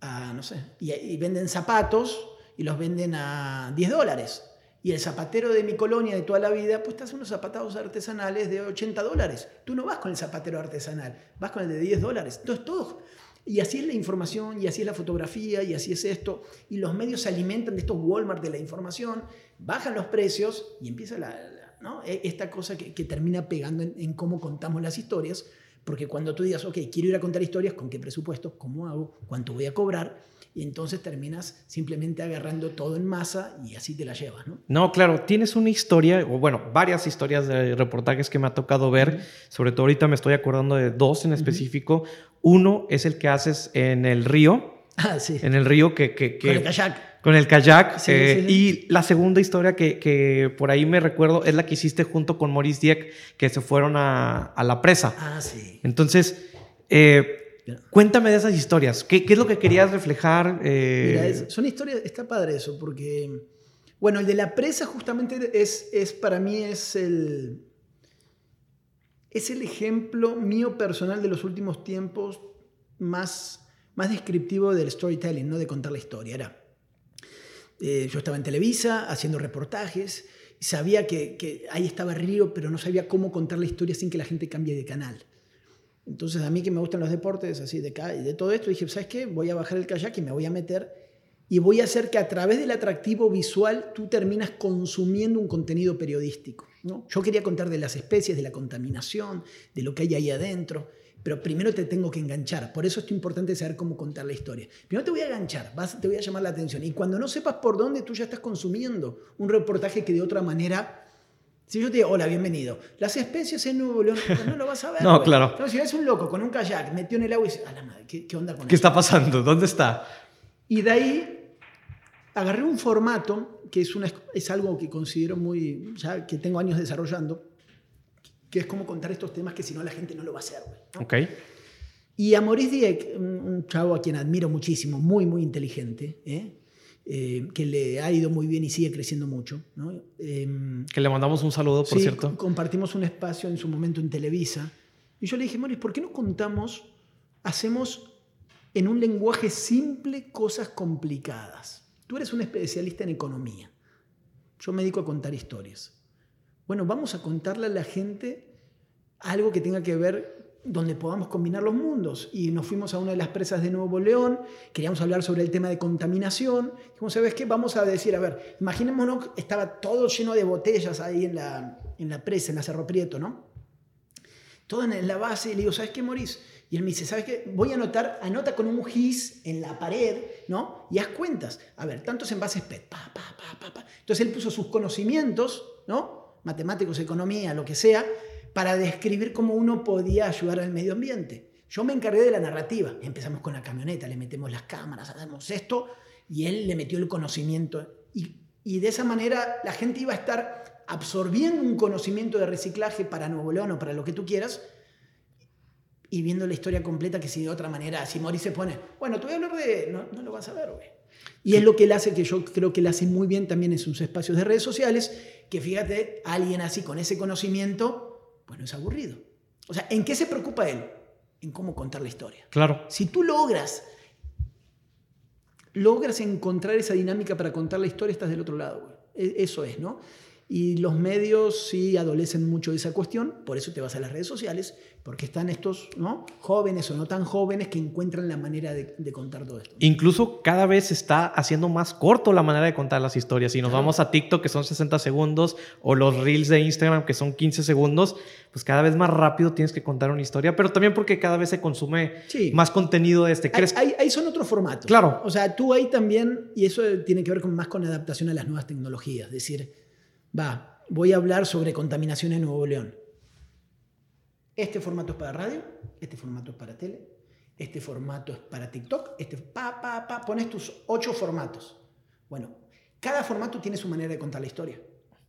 no sé, y, venden zapatos y los venden a 10 dólares. Y el zapatero de mi colonia de toda la vida, pues te hace unos zapatados artesanales de 80 dólares. Tú no vas con el zapatero artesanal, vas con el de 10 dólares. Entonces, todo, y así es la información, y así es la fotografía, y así es esto. Y los medios se alimentan de estos Walmart de la información, bajan los precios y empieza la, e, esta cosa que, termina pegando en, cómo contamos las historias. Porque cuando tú digas, ok, quiero ir a contar historias, ¿con qué presupuesto? ¿Cómo hago? ¿Cuánto voy a cobrar? Y entonces terminas simplemente agarrando todo en masa y así te la llevas, ¿no? No, claro, tienes una historia, o bueno, varias historias de reportajes que me ha tocado ver, sobre todo ahorita me estoy acordando de dos en específico. Uno es el que haces en el río. Ah, sí. En el río que... que, con el kayak. Con el kayak. Eh, y la segunda historia que, que, por ahí me recuerdo es la que hiciste junto con Maurice Dieck, que se fueron a, a la presa. Ah, sí. Entonces, eh, cuéntame de esas historias. ¿Qué, ¿Qué, es lo que querías reflejar? Eh? Mira, son historias, está padre eso, porque, bueno, el de la presa justamente es, es para mí es el es el ejemplo mío personal de los últimos tiempos más, más descriptivo del storytelling, no de contar la historia. Era, eh, yo estaba en Televisa haciendo reportajes, y sabía que, ahí estaba Río, pero no sabía cómo contar la historia sin que la gente cambie de canal. Entonces a mí que me gustan los deportes, así de, de todo esto, dije, ¿sabes qué? Voy a bajar el kayak y me voy a meter y voy a hacer que a través del atractivo visual tú terminas consumiendo un contenido periodístico. Yo quería contar de las especies, de la contaminación, de lo que hay ahí adentro, pero primero te tengo que enganchar. Por eso es importante saber cómo contar la historia. Primero te voy a enganchar, vas, te voy a llamar la atención. Y cuando no sepas por dónde, tú ya estás consumiendo un reportaje que de otra manera... Si yo te digo, hola, bienvenido. Las especies en Nuevo León, pues no lo vas a ver. no, claro. si ves un loco con un kayak metió en el agua y dices, a la madre, ¿qué, onda con ¿Qué está pasando? ¿Dónde está? Y de ahí agarré un formato que es, una, es algo que considero muy, ya que tengo años desarrollando, que es como contar estos temas que si no la gente no lo va a hacer. Okay. Y a Maurice Dieck, un chavo a quien admiro muchísimo, muy, muy inteligente, ¿eh? Eh, que le ha ido muy bien y sigue creciendo mucho. Em, que le mandamos un saludo, por cierto. Compartimos un espacio en su momento en Televisa. Y yo le dije, Maurice, ¿por qué no contamos, hacemos en un lenguaje simple cosas complicadas? tú eres un especialista en economía. Yo me dedico a contar historias. Bueno, vamos a contarle a la gente algo que tenga que ver donde podamos combinar los mundos. Y nos fuimos a una de las presas de Nuevo León, queríamos hablar sobre el tema de contaminación. Dijimos, ¿sabes qué? Vamos a decir, a ver, imaginémonos, estaba todo lleno de botellas ahí en la, en la presa, en la Cerro Prieto, ¿no? Todo en la base, y le digo, ¿sabes qué, Morís? Y él me dice, ¿sabes qué? Voy a anotar, anota con un gis en la pared, ¿no? Y haz cuentas. A ver, tantos envases PET, pa, pa, pa, pa, pa. Entonces él puso sus conocimientos, ¿no? Matemáticos, economía, lo que sea, para describir cómo uno podía ayudar al medio ambiente. Yo me encargué de la narrativa. Empezamos con la camioneta, le metemos las cámaras, hacemos esto, y él le metió el conocimiento. Y, de esa manera la gente iba a estar absorbiendo un conocimiento de reciclaje para Nuevo León o para lo que tú quieras, y viendo la historia completa que si de otra manera, si Mori se pone, bueno, te voy a hablar de... No, no lo vas a ver, güey. Y es lo que él hace, que yo creo que él hace muy bien también en sus espacios de redes sociales, que fíjate, alguien así con ese conocimiento bueno, es aburrido. O sea, ¿en qué se preocupa él? En cómo contar la historia. Claro. Si tú logras, logras encontrar esa dinámica para contar la historia, estás del otro lado. E, eso es, ¿no? Y los medios sí adolecen mucho de esa cuestión, por eso te vas a las redes sociales, porque están estos ¿no? jóvenes o no tan jóvenes que encuentran la manera de, contar todo esto. Incluso cada vez se está haciendo más corto la manera de contar las historias. Si nos vamos a TikTok, que son 60 segundos, o los reels de Instagram, que son 15 segundos, pues cada vez más rápido tienes que contar una historia, pero también porque cada vez se consume más contenido de este. ¿Crees? Ahí, ahí, son otros formatos. Claro. O sea, tú ahí también, y eso tiene que ver con, más con adaptación a las nuevas tecnologías, es decir, va, voy a hablar sobre contaminación en Nuevo León. Este formato es para radio, este formato es para tele, este formato es para TikTok, este pa, pa, pa, pones tus ocho formatos. Bueno, cada formato tiene su manera de contar la historia.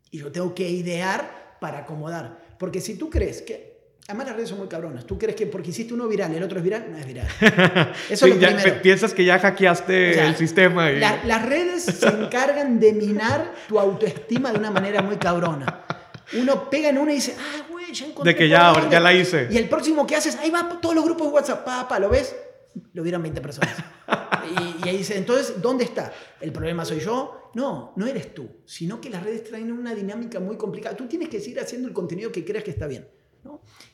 Y yo tengo que idear para acomodar. Porque si tú crees que Además las redes son muy cabronas. Tú crees que porque hiciste uno viral y el otro es viral, no es viral. Eso es lo primero. Piensas que ya hackeaste el sistema. las redes se encargan de minar tu autoestima de una manera muy cabrona. Uno pega en una y dice, ah, güey, ya encontré. De que ya, ya la hice. Y el próximo que haces, ahí va todos los grupos de WhatsApp, papá, ¿lo ves? Lo vieron 20 personas. y, y, ahí dice, entonces, ¿dónde está? ¿El problema soy yo? No, no eres tú, sino que las redes traen una dinámica muy complicada. Tú tienes que seguir haciendo el contenido que creas que está bien.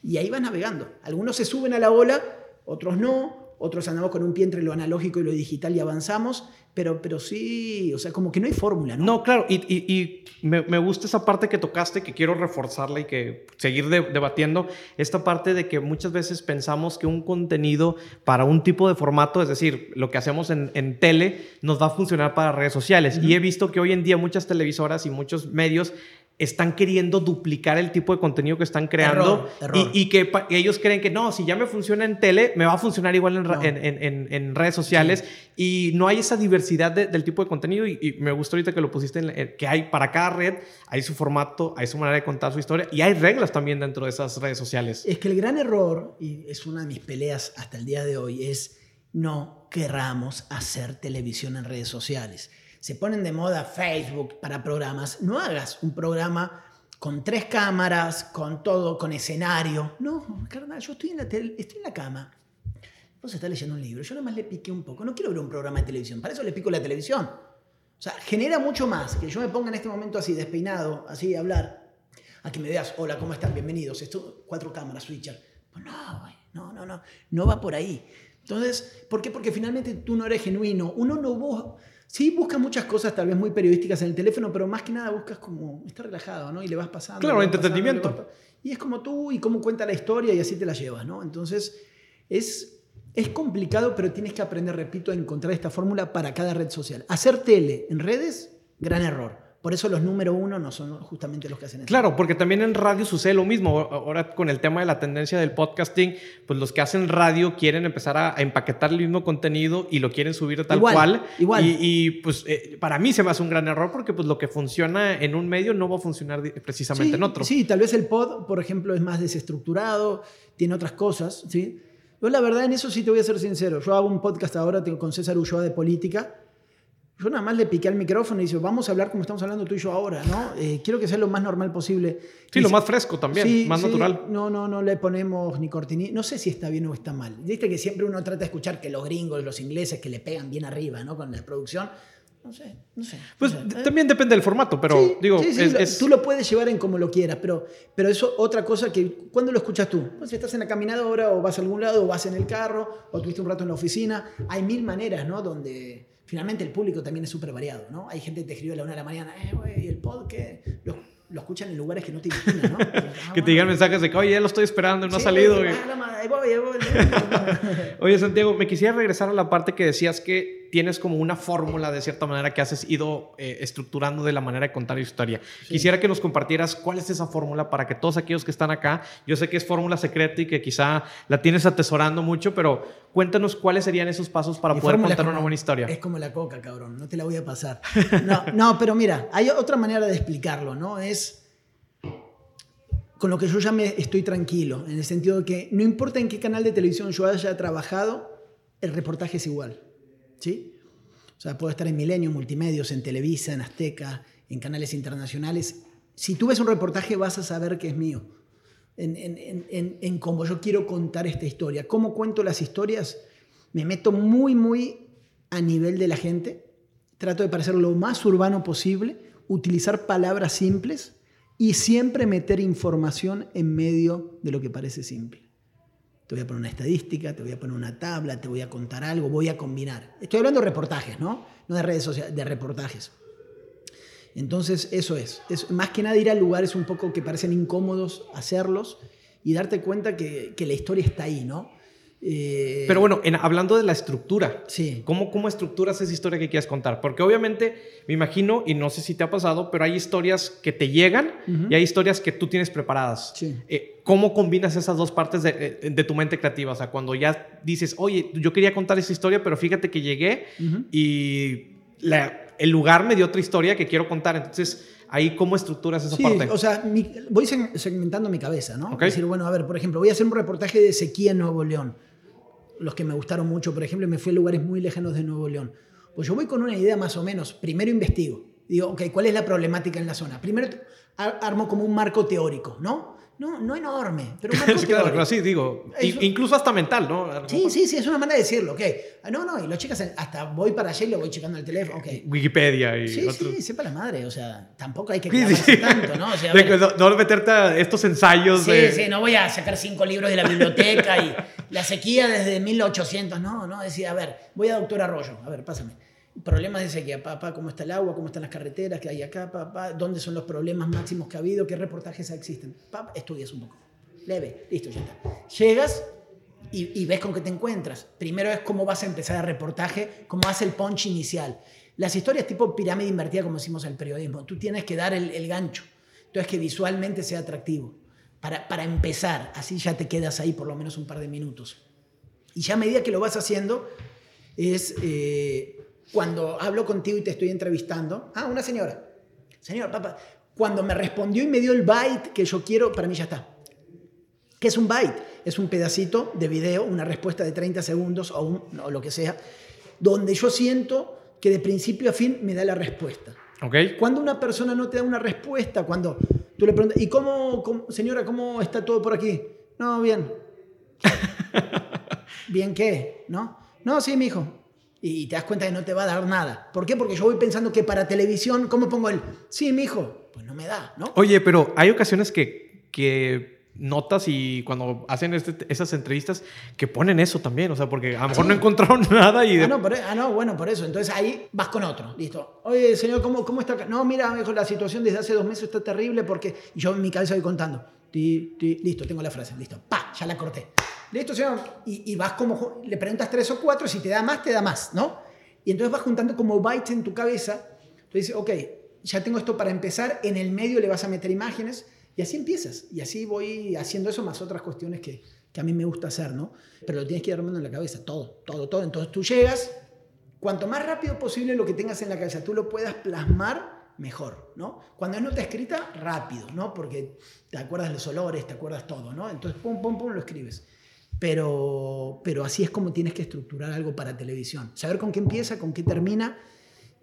Y ahí vas navegando. Algunos se suben a la ola, otros no, otros andamos con un pie entre lo analógico y lo digital y avanzamos, pero, pero sí, o sea, como que no hay fórmula, ¿no? No, claro, y, y, me, me, gusta esa parte que tocaste, que quiero reforzarla y que seguir debatiendo, esta parte de que muchas veces pensamos que un contenido para un tipo de formato, es decir, lo que hacemos en, en tele, nos va a funcionar para redes sociales. Y he visto que hoy en día muchas televisoras y muchos medios están queriendo duplicar el tipo de contenido que están creando Y, que ellos creen que no, si ya me funciona en tele, me va a funcionar igual en, redes sociales y no hay esa diversidad del tipo de contenido y, me gustó ahorita que lo pusiste, en, que hay para cada red, hay su formato, hay su manera de contar su historia y hay reglas también dentro de esas redes sociales. Es que el gran error, y es una de mis peleas hasta el día de hoy, es no querramos hacer televisión en redes sociales se ponen de moda Facebook para programas, no hagas un programa con tres cámaras, con todo, con escenario. No, carnal, yo estoy en la, estoy en la cama. Vos estás leyendo un libro, yo nada más le piqué un poco. No quiero ver un programa de televisión, para eso le pico la televisión. O sea, genera mucho más que yo me ponga en este momento así, despeinado, así, a hablar, a que me veas, hola, ¿cómo están? Bienvenidos. Esto, cuatro cámaras, switcher. Pues no, no, no, no, no va por ahí. Entonces, ¿por qué? Porque finalmente tú no eres genuino. Uno no vos Sí, buscas muchas cosas tal vez muy periodísticas en el teléfono, pero más que nada buscas como estar relajado, ¿no? Y le vas pasando. Claro, entretenimiento. y es como tú y cómo cuenta la historia y así te la llevas, ¿no? Entonces, es, es complicado, pero tienes que aprender, repito, a encontrar esta fórmula para cada red social. Hacer tele en redes, gran error. Por eso los número uno no son justamente los que hacen eso. Claro, porque también en radio sucede lo mismo. Ahora con el tema de la tendencia del podcasting, pues los que hacen radio quieren empezar a, empaquetar el mismo contenido y lo quieren subir tal cual. Igual. Y, pues eh, para mí se me hace un gran error porque pues lo que funciona en un medio no va a funcionar precisamente en otro. Sí, tal vez el pod, por ejemplo, es más desestructurado, tiene otras cosas, ¿sí? Yo la verdad en eso sí te voy a ser sincero. Yo hago un podcast ahora con César Ulloa de política yo nada más le piqué al micrófono y dice, vamos a hablar como estamos hablando tú y yo ahora, ¿no? Eh, quiero que sea lo más normal posible. Sí, lo más fresco también, más natural. No, no, no le ponemos ni cortinilla. No sé si está bien o está mal. Viste que siempre uno trata de escuchar que los gringos, los ingleses, que le pegan bien arriba, ¿no? Con la producción. no sé, no sé. Pues no sé. también depende del formato, pero Sí, digo, sí, sí, es- es- tú lo puedes llevar en como lo quieras, pero, pero eso otra cosa que, ¿cuándo lo escuchas tú? Pues estás en la caminadora o vas a algún lado o vas en el carro o tuviste un rato en la oficina. Hay mil maneras, ¿no? Donde finalmente el público también es súper variado, ¿no? Hay gente que te escribe a la una de la mañana, eh, güey, y el podcast, lo, lo escuchan en lugares que no te imaginas, ¿no? Ah, que te digan mensajes de que, oye, ya lo estoy esperando no ha salido. ah, voy, voy. Oye, Santiago, me quisiera regresar a la parte que decías que tienes como una fórmula de cierta manera que has ido eh, estructurando de la manera de contar historia. Quisiera que nos compartieras cuál es esa fórmula para que todos aquellos que están acá, yo sé que es fórmula secreta y que quizá la tienes atesorando mucho, pero cuéntanos cuáles serían esos pasos para Mi poder contar como- una buena historia. Es como la coca, cabrón. No te la voy a pasar. No, no, pero mira, hay otra manera de explicarlo, ¿no? Es con lo que yo ya me estoy tranquilo, en el sentido de que no importa en qué canal de televisión yo haya trabajado, el reportaje es igual, ¿sí? O sea, puedo estar en Milenio, Multimedios, en Televisa, en Azteca, en canales internacionales. Si tú ves un reportaje vas a saber que es mío. En, en, en, en, en cómo yo quiero contar esta historia. ¿Cómo cuento las historias? Me meto muy, muy a nivel de la gente. Trato de parecer lo más urbano posible, utilizar palabras simples y siempre meter información en medio de lo que parece simple. Te voy a poner una estadística, te voy a poner una tabla, te voy a contar algo, voy a combinar. Estoy hablando de reportajes, ¿no? No de redes sociales, de reportajes. Entonces, eso es. es. Más que nada ir a lugares un poco que parecen incómodos, hacerlos y darte cuenta que, que la historia está ahí, ¿no? Eh, Pero bueno, en- hablando de la estructura, Sí. ¿cómo, ¿cómo estructuras esa historia que quieres contar? Porque obviamente, me imagino, y no sé si te ha pasado, pero hay historias que te llegan Ujú. y hay historias que tú tienes preparadas. Sí. Eh, ¿Cómo combinas esas dos partes de, eh, de tu mente creativa? O sea, cuando ya dices, oye, yo quería contar esa historia, pero fíjate que llegué Ujú. y la- el lugar me dio otra historia que quiero contar. Entonces, ahí, ¿cómo estructuras esa Sí, parte? o sea, mi- voy seg- segmentando mi cabeza, ¿no? Ok. Es decir, bueno, a ver, por ejemplo, voy a hacer un reportaje de sequía en Nuevo León. Los que me gustaron mucho, por ejemplo, me fui a lugares muy lejanos de Nuevo León. Pues yo voy con una idea más o menos. Primero investigo. Digo, ok, ¿cuál es la problemática en la zona? Primero ar- armo como un marco teórico, ¿no? No, no enorme, pero un marco claro, sí, digo, incluso hasta mental, ¿no? Lo Sí, sí, sí, es una manera de decirlo, ok. Ah, No, no, y los chicas, hasta voy para allá y lo voy checando el teléfono, ok. Wikipedia y Sí, sí, sepa la madre, o sea, tampoco hay que Sí, sí. tanto, ¿no? O sea, ver, no, no meterte a estos ensayos Sí, de... sí, no voy a sacar cinco libros de la biblioteca y la sequía desde 1800, no, no, decía, a ver, voy a Doctor Arroyo, a ver, pásame. Problemas de sequía, papá, cómo está el agua, cómo están las carreteras que hay acá, papá, dónde son los problemas máximos que ha habido, qué reportajes existen. Papá, estudias un poco. Leve, listo, ya está. Llegas y, y ves con qué te encuentras. Primero es cómo vas a empezar el reportaje, cómo hace el punch inicial. Las historias tipo pirámide invertida, como decimos en el periodismo, tú tienes que dar el, el gancho. Entonces, que visualmente sea atractivo. Para, para empezar, así ya te quedas ahí por lo menos un par de minutos. Y ya a medida que lo vas haciendo, es eh, cuando hablo contigo y te estoy entrevistando. Ah, una señora. Señora, papá, cuando me respondió y me dio el byte que yo quiero, para mí ya está. ¿Qué es un byte? Es un pedacito de video, una respuesta de 30 segundos o, un- o lo que sea, donde yo siento que de principio a fin me da la respuesta. ¿Ok? Cuando una persona no te da una respuesta, cuando tú le preguntas, ¿y cómo, cómo- señora, cómo está todo por aquí? No, bien. ¿Bien qué? ¿No? No, sí, mijo. Y, y te das cuenta que no te va a dar nada. ¿Por qué? Porque yo voy pensando que para televisión, ¿cómo pongo el sí, mijo? Pues no me da, ¿no? Oye, pero hay ocasiones que, que notas y cuando hacen este- esas entrevistas que ponen eso también, o sea, porque a lo mejor Sí. no encontraron nada y... de- Ah no, por ah, no, bueno, por eso. Entonces ahí vas con otro. Listo. Oye, señor, ¿cómo, cómo está? acá? No, mira, mijo, la situación desde hace dos meses está terrible porque yo en mi cabeza voy contando. Ti, ti, listo, tengo la frase. Listo. Pa, ya la corté. Listo, señor. Y, y vas como, le preguntas tres o cuatro, si te da más, te da más, ¿no? Y entonces vas juntando como bytes en tu cabeza. Entonces dices, ok, ya tengo esto para empezar. En el medio le vas a meter imágenes y así empiezas. Y así voy haciendo eso más otras cuestiones que, que a mí me gusta hacer, ¿no? Pero lo tienes que ir armando en la cabeza, todo, todo, todo. Entonces tú llegas, cuanto más rápido posible lo que tengas en la cabeza tú lo puedas plasmar, mejor, ¿no? Cuando es nota escrita, rápido, ¿no? Porque te acuerdas los olores, te acuerdas todo, ¿no? Entonces, pum, pum, pum, lo escribes. Pero, pero así es como tienes que estructurar algo para televisión. Saber con qué empieza, con qué termina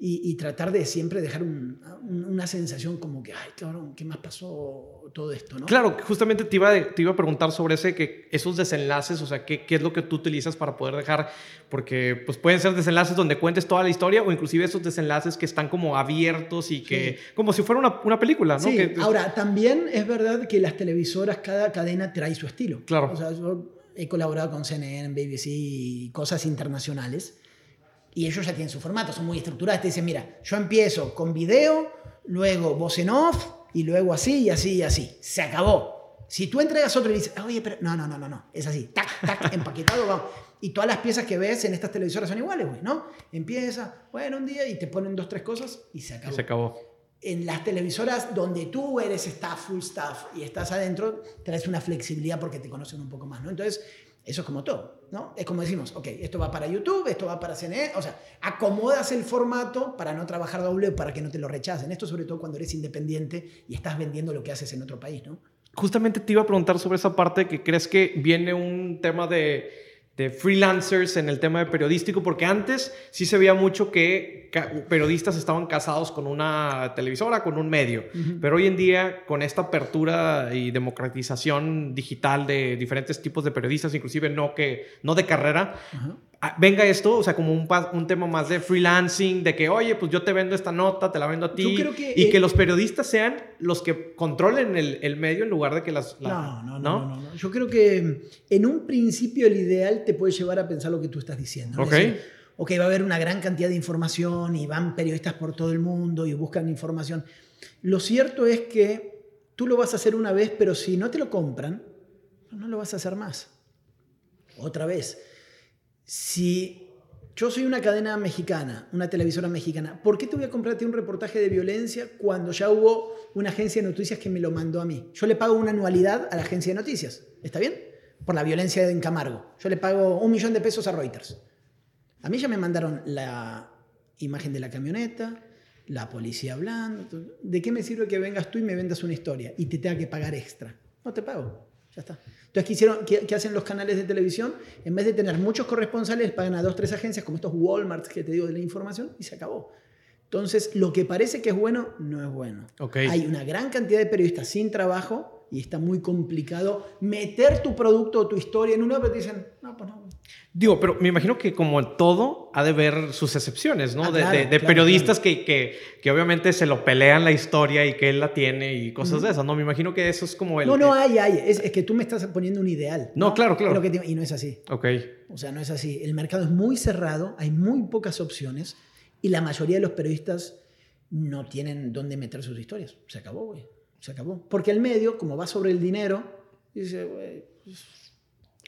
y, tratar de siempre dejar una sensación como que, ay, cabrón, ¿qué más pasó todo esto? ¿no? Claro, justamente te iba, te iba a preguntar sobre ese, que esos desenlaces, o sea, ¿qué, ¿qué, es lo que tú utilizas para poder dejar? Porque pues pueden ser desenlaces donde cuentes toda la historia o inclusive esos desenlaces que están como abiertos y que, como si fuera una, una película, ¿no? Sí, que, ahora, también es verdad que las televisoras, cada cadena trae su estilo. Claro. O sea, yo he colaborado con CNN, BBC y cosas internacionales y ellos ya tienen su formato, son muy estructurados. Te dicen, mira, yo empiezo con video, luego voz en off, y luego así, y así, y así. Se acabó. Si tú entregas otro y dices, oye, pero no, no, no, no, no, es así, tac, tac, empaquetado, vamos. Y todas las piezas que ves en estas televisoras son iguales, güey, ¿no? Empieza, bueno, un día y te ponen dos, tres cosas y se acabó. se acabó. En las televisoras donde tú eres staff, full staff y estás adentro, traes una flexibilidad porque te conocen un poco más, ¿no? Entonces, eso es como todo, ¿no? Es como decimos, ok, esto va para YouTube, esto va para CNN, o sea, acomodas el formato para no trabajar doble, para que no te lo rechacen. Esto sobre todo cuando eres independiente y estás vendiendo lo que haces en otro país, ¿no? Justamente te iba a preguntar sobre esa parte que crees que viene un tema de de freelancers en el tema de periodístico, porque antes sí se veía mucho que periodistas estaban casados con una televisora, con un medio, pero hoy en día con esta apertura y democratización digital de diferentes tipos de periodistas, inclusive no, que, no de carrera, Ah, venga esto, o sea, como un, un, tema más de freelancing, de que, oye, pues yo te vendo esta nota, te la vendo a ti, y que los periodistas sean los que controlen el, el medio en lugar de que las... no, no, no, no, Yo creo que en un principio el ideal te puede llevar a pensar lo que tú estás diciendo. Ok. ok, va a haber una gran cantidad de información y van periodistas por todo el mundo y buscan información. Lo cierto es que tú lo vas a hacer una vez, pero si no te lo compran, no lo vas a hacer más. Otra vez si yo soy una cadena mexicana, una televisora mexicana, ¿por qué te voy a comprarte un reportaje de violencia cuando ya hubo una agencia de noticias que me lo mandó a mí? Yo le pago una anualidad a la agencia de noticias, ¿está bien? Por la violencia en Camargo. Yo le pago un millón de pesos a Reuters. A mí ya me mandaron la imagen de la camioneta, la policía hablando. ¿De qué me sirve que vengas tú y me vendas una historia y te tenga que pagar extra? No te pago, ya está. Entonces, ¿qué, ¿qué, hacen los canales de televisión? En vez de tener muchos corresponsales, pagan a dos, tres agencias como estos Walmart que te digo de la información y se acabó. Entonces, lo que parece que es bueno, no es bueno. Hay una gran cantidad de periodistas sin trabajo y está muy complicado meter tu producto o tu historia en una, pero te dicen, no, pues no. Digo, pero me imagino que como en todo ha de ver sus excepciones, ¿no? Ah, de, periodistas Que, que, que, obviamente se lo pelean la historia y que él la tiene y cosas de esas, ¿no? Me imagino que eso es como el... No, no hay, hay. Es, es que tú me estás poniendo un ideal. No, claro, claro. y no es así. Ok. O sea, no es así. El mercado es muy cerrado, hay muy pocas opciones y la mayoría de los periodistas no tienen dónde meter sus historias. Se acabó, güey. Se acabó. Porque el medio, como va sobre el dinero, dice, güey... Pues,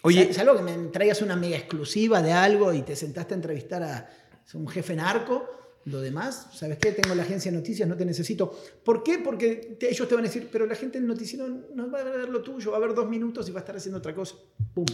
Oye, salvo que me traigas una mega exclusiva de algo y te sentaste a entrevistar a un jefe narco, lo demás, ¿sabes qué? Tengo la agencia de noticias, no te necesito. ¿Por qué? Porque ellos te van a decir, pero la gente del noticiero no va a ver lo tuyo, va a ver dos minutos y va a estar haciendo otra cosa. ¡Pum!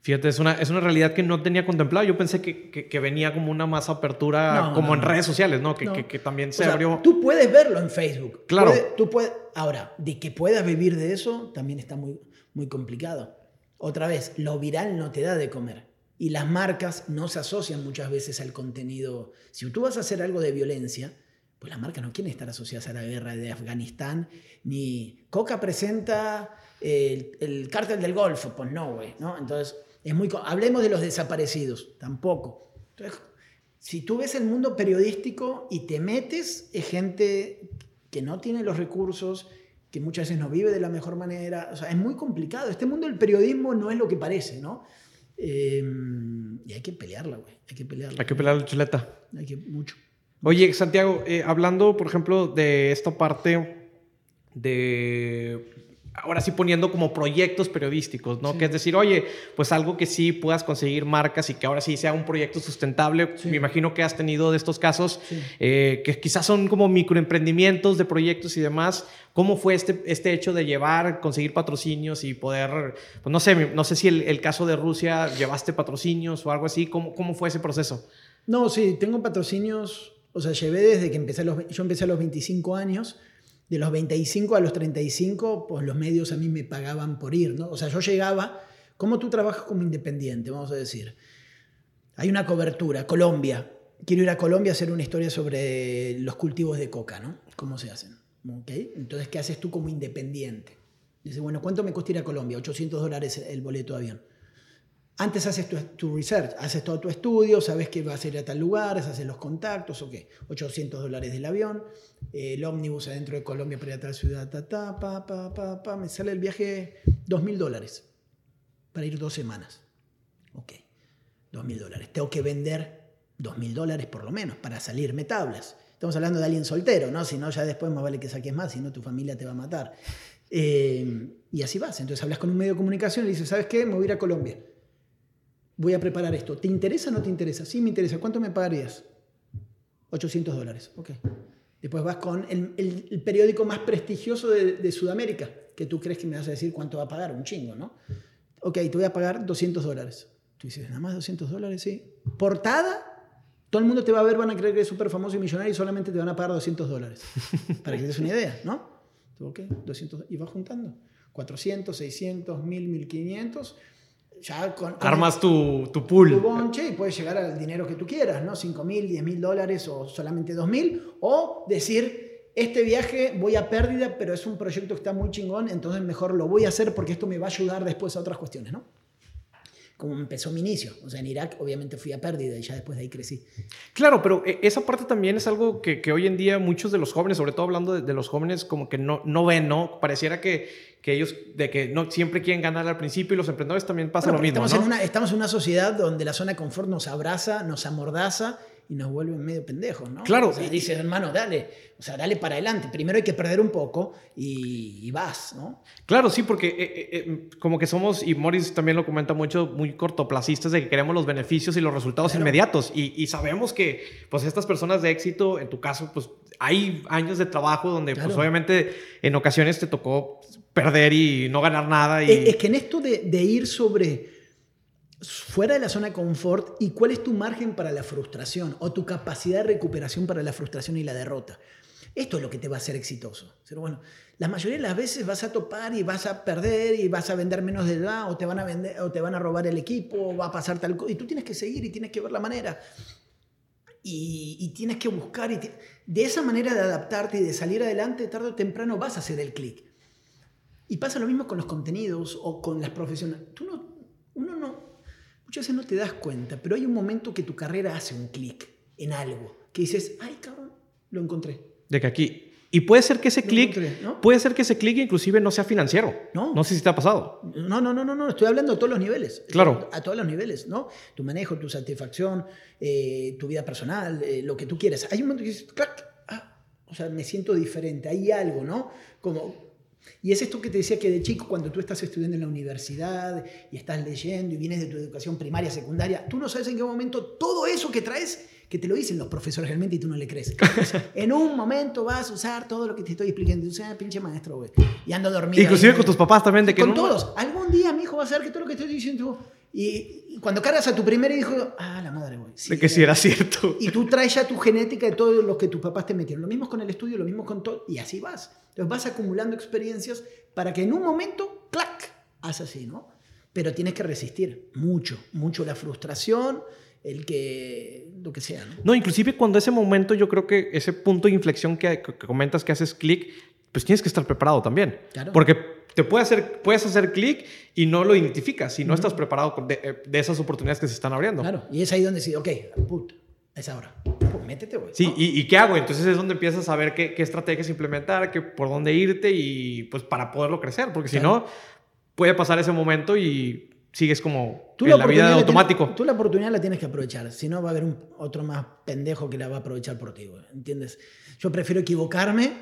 Fíjate, es una, es una realidad que no tenía contemplado. Yo pensé que, que, venía como una más apertura, como en redes sociales, ¿no? Que, que también se abrió. Tú puedes verlo en Facebook. Claro. tú puedes, ahora, de que puedas vivir de eso también está muy, muy complicado. Otra vez, lo viral no te da de comer. Y las marcas no se asocian muchas veces al contenido. Si tú vas a hacer algo de violencia, pues las marcas no quieren estar asociadas a la guerra de Afganistán, ni Coca presenta el, el cártel del Golfo, pues no, güey, ¿no? Entonces, es muy... Hablemos de los desaparecidos, tampoco. Si tú ves el mundo periodístico y te metes, es gente que no tiene los recursos, que muchas veces no vive de la mejor manera. O sea, es muy complicado. Este mundo del periodismo no es lo que parece, ¿no? Em, y hay que pelearla, güey. Hay que pelearla. Hay que pelear la chuleta. Hay que mucho. Oye, Santiago, eh, hablando, por ejemplo, de esta parte de ahora sí poniendo como proyectos periodísticos, ¿no? Que es decir, oye, pues algo que sí puedas conseguir marcas y que ahora sí sea un proyecto sustentable. Me imagino que has tenido de estos casos eh, que quizás son como microemprendimientos de proyectos y demás. ¿Cómo fue este, este hecho de llevar, conseguir patrocinios y poder, pues no sé, no sé si el, el caso de Rusia llevaste patrocinios o algo así, ¿cómo, cómo fue ese proceso? No, sí, tengo patrocinios, o sea, llevé desde que empecé, los, yo empecé a los 25 años de los 25 a los 35, pues los medios a mí me pagaban por ir, ¿no? O sea, yo llegaba, ¿cómo tú trabajas como independiente? Vamos a decir. Hay una cobertura, Colombia, quiero ir a Colombia a hacer una historia sobre los cultivos de coca, ¿no? ¿Cómo se hacen? Entonces, ¿qué haces tú como independiente? Dice, bueno, ¿cuánto me cuesta ir a Colombia? 800 dólares el boleto de avión. Antes haces tu, research, haces todo tu estudio, sabes que vas a ir a tal lugar, haces los contactos, ok, 800 dólares del avión, el ómnibus adentro de Colombia para ir a tal ciudad, ta, ta, pa, pa, pa, pa, me sale el viaje 2.000 dólares para ir dos semanas. Ok, 2.000 dólares. Tengo que vender 2.000 dólares por lo menos para salirme tablas. Estamos hablando de alguien soltero, ¿no? Si no, ya después más vale que saques más, si no tu familia te va a matar. Eh, y así vas. Entonces hablas con un medio de comunicación y le dices, ¿sabes qué? Me voy a ir a Colombia voy a preparar esto. ¿Te interesa o no te interesa? Sí, me interesa. ¿Cuánto me pagarías? 800 dólares. Ok. Después vas con el, periódico más prestigioso de, Sudamérica, que tú crees que me vas a decir cuánto va a pagar, un chingo, ¿no? Ok, te voy a pagar 200 dólares. Tú dices, nada más 200 dólares, sí. Portada, todo el mundo te va a ver, van a creer que eres súper famoso y millonario y solamente te van a pagar 200 dólares. Para que te des una idea, ¿no? Ok, 200, y vas juntando. 400, 600, 1000, 1500 Armas tu, tu pool. Tu bonche y puedes llegar al dinero que tú quieras, ¿no? 5 mil, 10 mil dólares o solamente 2 mil. O decir, este viaje voy a pérdida, pero es un proyecto que está muy chingón, entonces mejor lo voy a hacer porque esto me va a ayudar después a otras cuestiones, ¿no? Como empezó mi inicio. O sea, en Irak obviamente fui a pérdida y ya después de ahí crecí. Claro, pero eh, esa parte también es algo que, que hoy en día muchos de los jóvenes, sobre todo hablando de, los jóvenes, como que no, no ven, ¿no? Pareciera que, que ellos, de que no siempre quieren ganar al principio y los emprendedores también pasa lo mismo. Estamos, en una, estamos en una sociedad donde la zona de confort nos abraza, nos amordaza y nos vuelven medio pendejos, ¿no? Claro. O dice, hermano, dale, o sea, dale para adelante. Primero hay que perder un poco y, vas, ¿no? Claro, sí, porque eh, eh, eh, como que somos, y Morris también lo comenta mucho, muy cortoplacistas de que queremos los beneficios y los resultados inmediatos. Y, sabemos que, pues, estas personas de éxito, en tu caso, pues, hay años de trabajo donde, pues, obviamente, en ocasiones te tocó perder y no ganar nada. Y... Es que en esto de, de ir sobre fuera de la zona de confort y cuál es tu margen para la frustración o tu capacidad de recuperación para la frustración y la derrota. Esto es lo que te va a hacer exitoso. Pero bueno, la mayoría de las veces vas a topar y vas a perder y vas a vender menos de edad o te van a vender o te van a robar el equipo o va a pasar tal cosa y tú tienes que seguir y tienes que ver la manera y, tienes que buscar y de esa manera de adaptarte y de salir adelante tarde o temprano vas a hacer el clic. Y pasa lo mismo con los contenidos o con las profesiones. Tú no, Muchas veces no te das cuenta, pero hay un momento que tu carrera hace un clic en algo, que dices, ay cabrón, lo encontré. De que aquí. Y puede ser que ese clic, puede ser que ese clic inclusive no sea financiero. No. No sé si te ha pasado. No, no, no, no, no. Estoy hablando a todos los niveles. Claro. A todos los niveles, ¿no? Tu manejo, tu satisfacción, eh, tu vida personal, eh, lo que tú quieras. Hay un momento que dices, clac, ah, o sea, me siento diferente. Hay algo, ¿no? Como y es esto que te decía que de chico, cuando tú estás estudiando en la universidad y estás leyendo y vienes de tu educación primaria, secundaria, tú no sabes en qué momento todo eso que traes, que te lo dicen los profesores realmente y tú no le crees. en un momento vas a usar todo lo que te estoy explicando. Tú sabes, pinche maestro, güey. Y ando dormido. Inclusive con tus papás también. De que con todos. Algún día mi hijo va a saber que todo lo que estoy diciendo y, cuando cargas a tu primer hijo, ah, la madre, güey. de que sí era cierto. Y tú traes ya tu genética de todo lo que tus papás te metieron. Lo mismo con el estudio, lo mismo con todo. Y así vas. Entonces vas acumulando experiencias para que en un momento, ¡clac! Haz así, ¿no? Pero tienes que resistir mucho, mucho la frustración, el que, lo que sea, ¿no? No, inclusive cuando ese momento, yo creo que ese punto de inflexión que, comentas que haces clic, pues tienes que estar preparado también. Claro. Porque te puede hacer, puedes hacer clic y no lo identificas si no estás preparado eh, de, esas oportunidades que se están abriendo. Claro, y es ahí donde dices, ok, put, es ahora. métete, güey. Sí, y, qué hago? Entonces es donde empiezas a ver qué, qué estrategias implementar, qué, por dónde irte y pues para poderlo crecer, porque si no, puede pasar ese momento y sigues como en la, vida de automático. tú la oportunidad la tienes que aprovechar, si no va a haber un, otro más pendejo que la va a aprovechar por ti, güey. ¿entiendes? Yo prefiero equivocarme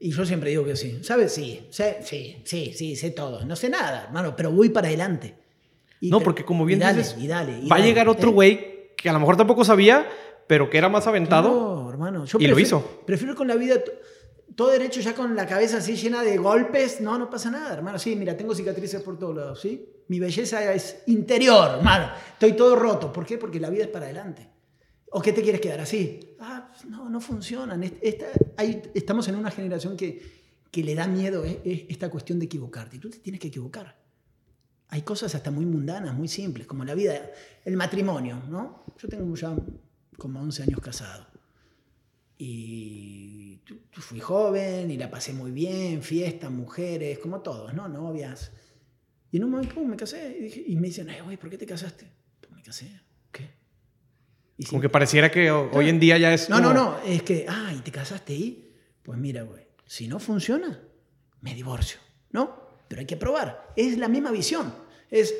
y yo siempre digo que sí. ¿Sabes? Sí, sé, sí, sí, sí, sé todo. No sé nada, hermano, pero voy para adelante. no, porque como bien dices, y dale, va a llegar otro ¿eh? güey que a lo mejor tampoco sabía, pero que era más aventado. No, hermano. Yo y lo hizo. Prefiero con la vida todo derecho, ya con la cabeza así llena de golpes. No, no pasa nada, hermano. Sí, mira, tengo cicatrices por todos lados, ¿sí? Mi belleza es interior, hermano. Estoy todo roto. ¿Por qué? Porque la vida es para adelante. ¿O qué te quieres quedar así? Ah, no, no funcionan. estamos en una generación que, que le da miedo eh, esta cuestión de equivocarte. Y tú te tienes que equivocar. Hay cosas hasta muy mundanas, muy simples, como la vida, el matrimonio, ¿no? Yo tengo ya como 11 años casado. Y fui joven y la pasé muy bien, fiestas, mujeres, como todos, ¿no? Novias. Y en un momento me casé y, dije, y me dicen, ay, güey, ¿por qué te casaste? Pues me casé. ¿Qué? Y como que pareciera que hoy en día ya es. No, no, no. Es que, ah, ¿y te casaste ahí? Pues mira, güey, si no funciona, me divorcio, ¿no? Pero hay que probar. Es la misma visión. Es,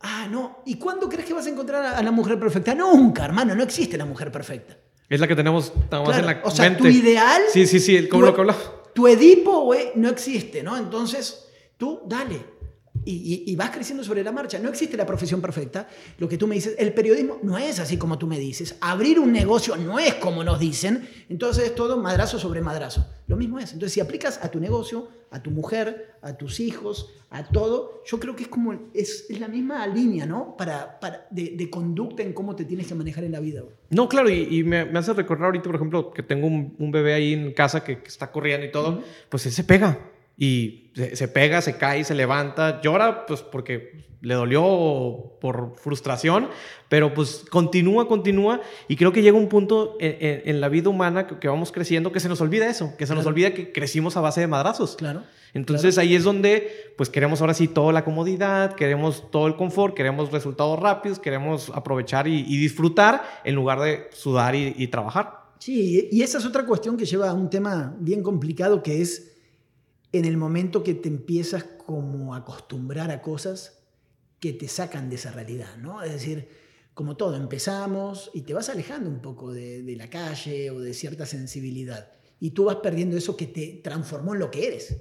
ah, no. ¿Y cuándo crees que vas a encontrar a la mujer perfecta? Nunca, hermano, no existe la mujer perfecta. Es la que tenemos en la O sea, tu ideal. Sí, sí, sí, como lo que hablaba. Tu Edipo, güey, no existe, ¿no? Entonces, tú dale y, vas creciendo sobre la marcha. No existe la profesión perfecta. Lo que tú me dices, el periodismo no es así como tú me dices. Abrir un negocio no es como nos dicen. Entonces es todo madrazo sobre madrazo. Lo mismo es. Entonces si aplicas a tu negocio, a tu mujer, a tus hijos, a todo, yo creo que es como, es, es la misma línea, ¿no? Para, para de, conducta en cómo te tienes que manejar en la vida. No, claro, y, me, me, hace recordar ahorita, por ejemplo, que tengo un, bebé ahí en casa que, está corriendo y todo, pues él se pega y se, pega, se cae, se levanta, llora pues porque le dolió por frustración, pero pues continúa, continúa y creo que llega un punto en, la vida humana que, vamos creciendo que se nos olvida eso, que se nos olvida que crecimos a base de madrazos. Claro. Entonces ahí es donde pues queremos ahora sí toda la comodidad, queremos todo el confort, queremos resultados rápidos, queremos aprovechar y, disfrutar en lugar de sudar y, y trabajar. Sí, y esa es otra cuestión que lleva a un tema bien complicado que es en el momento que te empiezas como a acostumbrar a cosas que te sacan de esa realidad, ¿no? Es decir, como todo, empezamos y te vas alejando un poco de, la calle o de cierta sensibilidad y tú vas perdiendo eso que te transformó en lo que eres.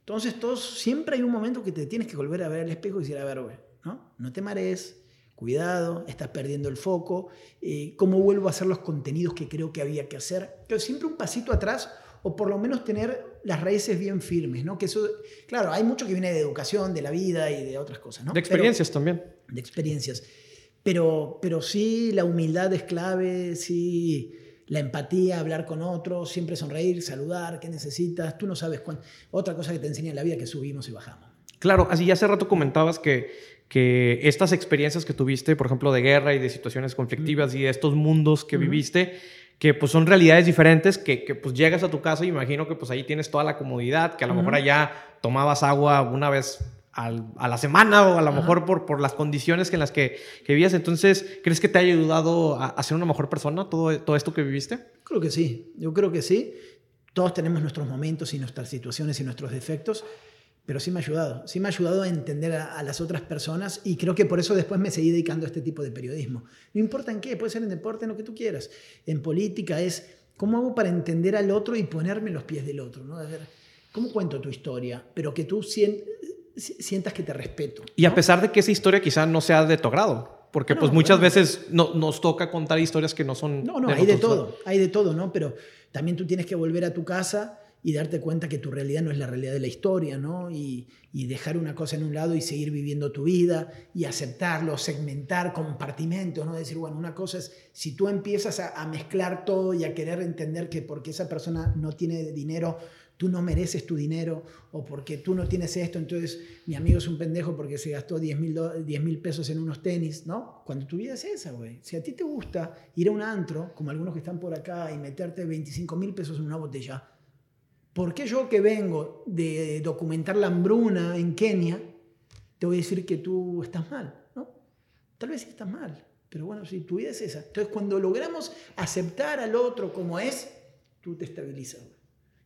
Entonces, todos, siempre hay un momento que te tienes que volver a ver al espejo y decir, a ver, ¿no? No te marees, cuidado, estás perdiendo el foco, eh, cómo vuelvo a hacer los contenidos que creo que había que hacer. Pero siempre un pasito atrás o por lo menos tener las raíces bien firmes, ¿no? Que eso, claro, hay mucho que viene de educación, de la vida y de otras cosas, ¿no? De experiencias también. De experiencias. Pero, pero sí, la humildad es clave, sí, la empatía, hablar con otros, siempre sonreír, saludar, qué necesitas, tú no sabes cuánto. Otra cosa que te enseña en la vida que subimos y bajamos. Claro, así ya hace rato comentabas que, que estas experiencias que tuviste, por ejemplo, de guerra y de situaciones conflictivas y de estos mundos que viviste, que pues son realidades diferentes, que, que, pues llegas a tu casa y imagino que pues ahí tienes toda la comodidad, que a lo mejor allá tomabas agua una vez a la semana o a lo mejor por, por las condiciones en las que, que, vivías. Entonces, ¿crees que te ha ayudado a, a, ser una mejor persona todo, todo esto que viviste? Creo que sí, yo creo que sí. Todos tenemos nuestros momentos y nuestras situaciones y nuestros defectos pero sí me ha ayudado, sí me ha ayudado a entender a, las otras personas y creo que por eso después me seguí dedicando a este tipo de periodismo. No importa en qué, puede ser en deporte, en lo que tú quieras. En política es cómo hago para entender al otro y ponerme los pies del otro, ¿no? ver, ¿cómo cuento tu historia? Pero que tú sientas que te respeto. Y a pesar de que esa historia quizá no sea de tu grado, porque pues muchas veces no, nos toca contar historias que no son... No, no, hay de todo, hay de todo, ¿no? Pero también tú tienes que volver a tu casa y darte cuenta que tu realidad no es la realidad de la historia, ¿no? Y, dejar una cosa en un lado y seguir viviendo tu vida y aceptarlo, segmentar compartimentos, ¿no? Decir, bueno, una cosa es, si tú empiezas a, mezclar todo y a querer entender que porque esa persona no tiene dinero, tú no mereces tu dinero, o porque tú no tienes esto, entonces mi amigo es un pendejo porque se gastó 10 mil pesos en unos tenis, ¿no? Cuando tu vida es esa, güey. Si a ti te gusta ir a un antro, como algunos que están por acá, y meterte 25 mil pesos en una botella, ¿Por qué yo que vengo de documentar la hambruna en Kenia, te voy a decir que tú estás mal? ¿no? Tal vez estás mal, pero bueno, si tu vida es esa. Entonces, cuando logramos aceptar al otro como es, tú te estabilizas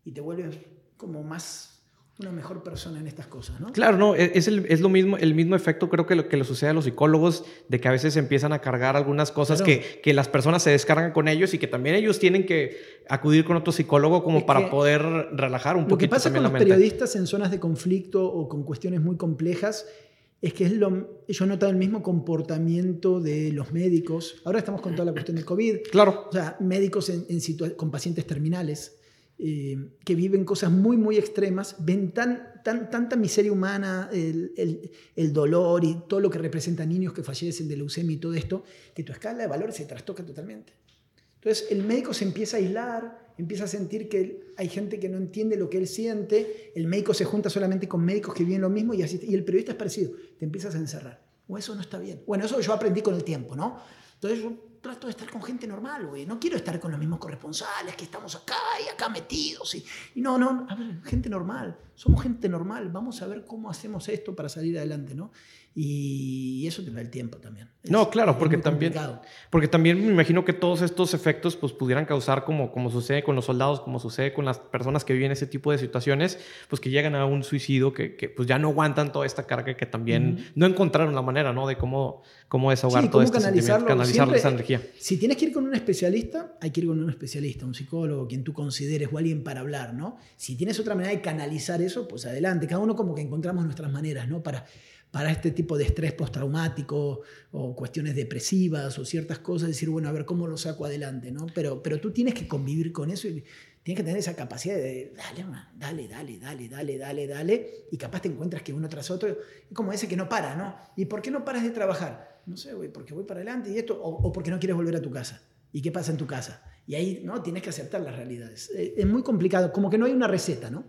y te vuelves como más una mejor persona en estas cosas, ¿no? Claro, no, e-, es, el, es lo mismo, el mismo efecto creo que lo que le sucede a los psicólogos, de que a veces empiezan a cargar algunas cosas que, que, las personas se descargan con ellos y que también ellos tienen que acudir con otro psicólogo como para poder relajar un poquito. Lo que pasa con los periodistas en zonas de conflicto o con cuestiones muy complejas es que es lo, yo he notado el mismo comportamiento de los médicos. Ahora estamos con toda la cuestión del COVID. Claro. O sea, médicos en, en con pacientes terminales eh, que viven cosas muy, muy extremas, ven tan, tan, tanta miseria humana, el, el, dolor y todo lo que representa niños que fallecen de leucemia y todo esto, que tu escala de valores se trastoca totalmente. Entonces el médico se empieza a aislar, empieza a sentir que hay gente que no entiende lo que él siente, el médico se junta solamente con médicos que viven lo mismo y, así, y el periodista es parecido, te empiezas a encerrar. O eso no está bien. Bueno, eso yo aprendí con el tiempo, ¿no? Entonces yo trato de estar con gente normal, güey. No quiero estar con los mismos corresponsales que estamos acá y acá metidos. Y, no, no, a ver, gente normal. Somos gente normal. Vamos a ver cómo hacemos esto para salir adelante, ¿no? Y eso te da el tiempo también. no, claro, porque también, porque también me imagino que todos estos efectos pues, pudieran causar, como, como sucede con los soldados, como sucede con las personas que viven ese tipo de situaciones, pues que llegan a un suicidio, que, que pues ya no aguantan toda esta carga, que también no encontraron la manera ¿no? de cómo, cómo desahogar todo este canalizarlo. canalizar esa energía. Si tienes que ir con un especialista, hay que ir con un especialista, un psicólogo, quien tú consideres o alguien para hablar, ¿no? Si tienes otra manera de canalizar eso, pues adelante. Cada uno como que encontramos nuestras maneras, ¿no? Para para este tipo de estrés postraumático o cuestiones depresivas o ciertas cosas, decir, bueno, a ver cómo lo saco adelante, ¿no? Pero, pero tú tienes que convivir con eso y tienes que tener esa capacidad de, dale, dale, dale, dale, dale, dale, dale, y capaz te encuentras que uno tras otro, como ese que no para, ¿no? ¿Y por qué no paras de trabajar? No sé, güey, porque voy para adelante y esto, o, o porque no quieres volver a tu casa. ¿Y qué pasa en tu casa? Y ahí, ¿no? Tienes que aceptar las realidades. Eh, es muy complicado, como que no hay una receta, ¿no?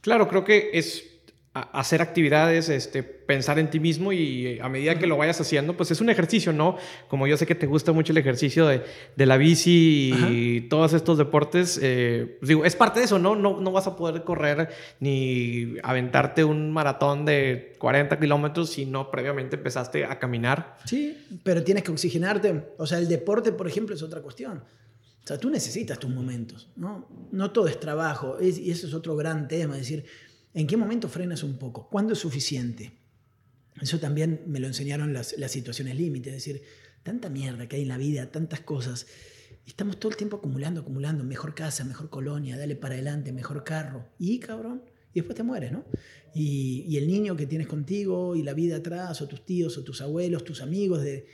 Claro, creo que es hacer actividades, este, pensar en ti mismo y a medida que lo vayas haciendo, pues es un ejercicio, ¿no? Como yo sé que te gusta mucho el ejercicio de, de la bici y todos estos deportes, eh, pues digo, es parte de eso, ¿no? ¿no? No vas a poder correr ni aventarte un maratón de 40 kilómetros si no previamente empezaste a caminar. Sí, pero tienes que oxigenarte. O sea, el deporte, por ejemplo, es otra cuestión. O sea, tú necesitas tus momentos, ¿no? No todo es trabajo, y eso es otro gran tema, es decir, ¿En qué momento frenas un poco? ¿Cuándo es suficiente? Eso también me lo enseñaron las, situaciones límites, es decir, tanta mierda que hay en la vida, tantas cosas. Estamos todo el tiempo acumulando, acumulando, mejor casa, mejor colonia, dale para adelante, mejor carro. Y cabrón, y después te mueres, ¿no? Y, el niño que tienes contigo, y la vida atrás, o tus tíos, o tus abuelos, tus amigos. De...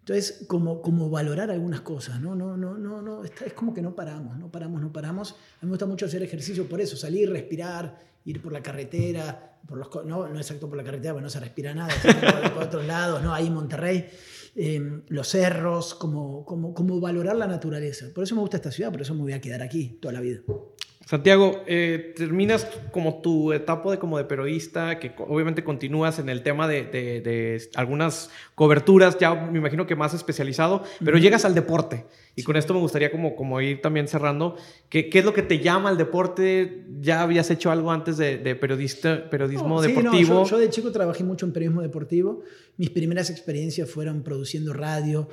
Entonces, como, valorar algunas cosas, ¿no? No, no, no, no, es como que no paramos, no paramos, no paramos. A mí me gusta mucho hacer ejercicio por eso, salir, respirar, ir por la carretera, por los, no, no exacto por la carretera, porque no se respira nada, por, por otros lados, ¿no? ahí en Monterrey, em, los cerros, como, como, como valorar la naturaleza. Por eso me gusta esta ciudad, por eso me voy a quedar aquí toda la vida. Santiago, eh, terminas como tu etapa de como de periodista, que obviamente continúas en el tema de, de, algunas coberturas, ya me imagino que más especializado, pero llegas al deporte. Y con esto me gustaría como, como ir también cerrando. ¿Qué, ¿Qué, es lo que te llama al deporte? ¿Ya habías hecho algo antes de, periodista, periodismo deportivo? yo, yo de chico trabajé mucho en periodismo deportivo. Mis primeras experiencias fueron produciendo radio,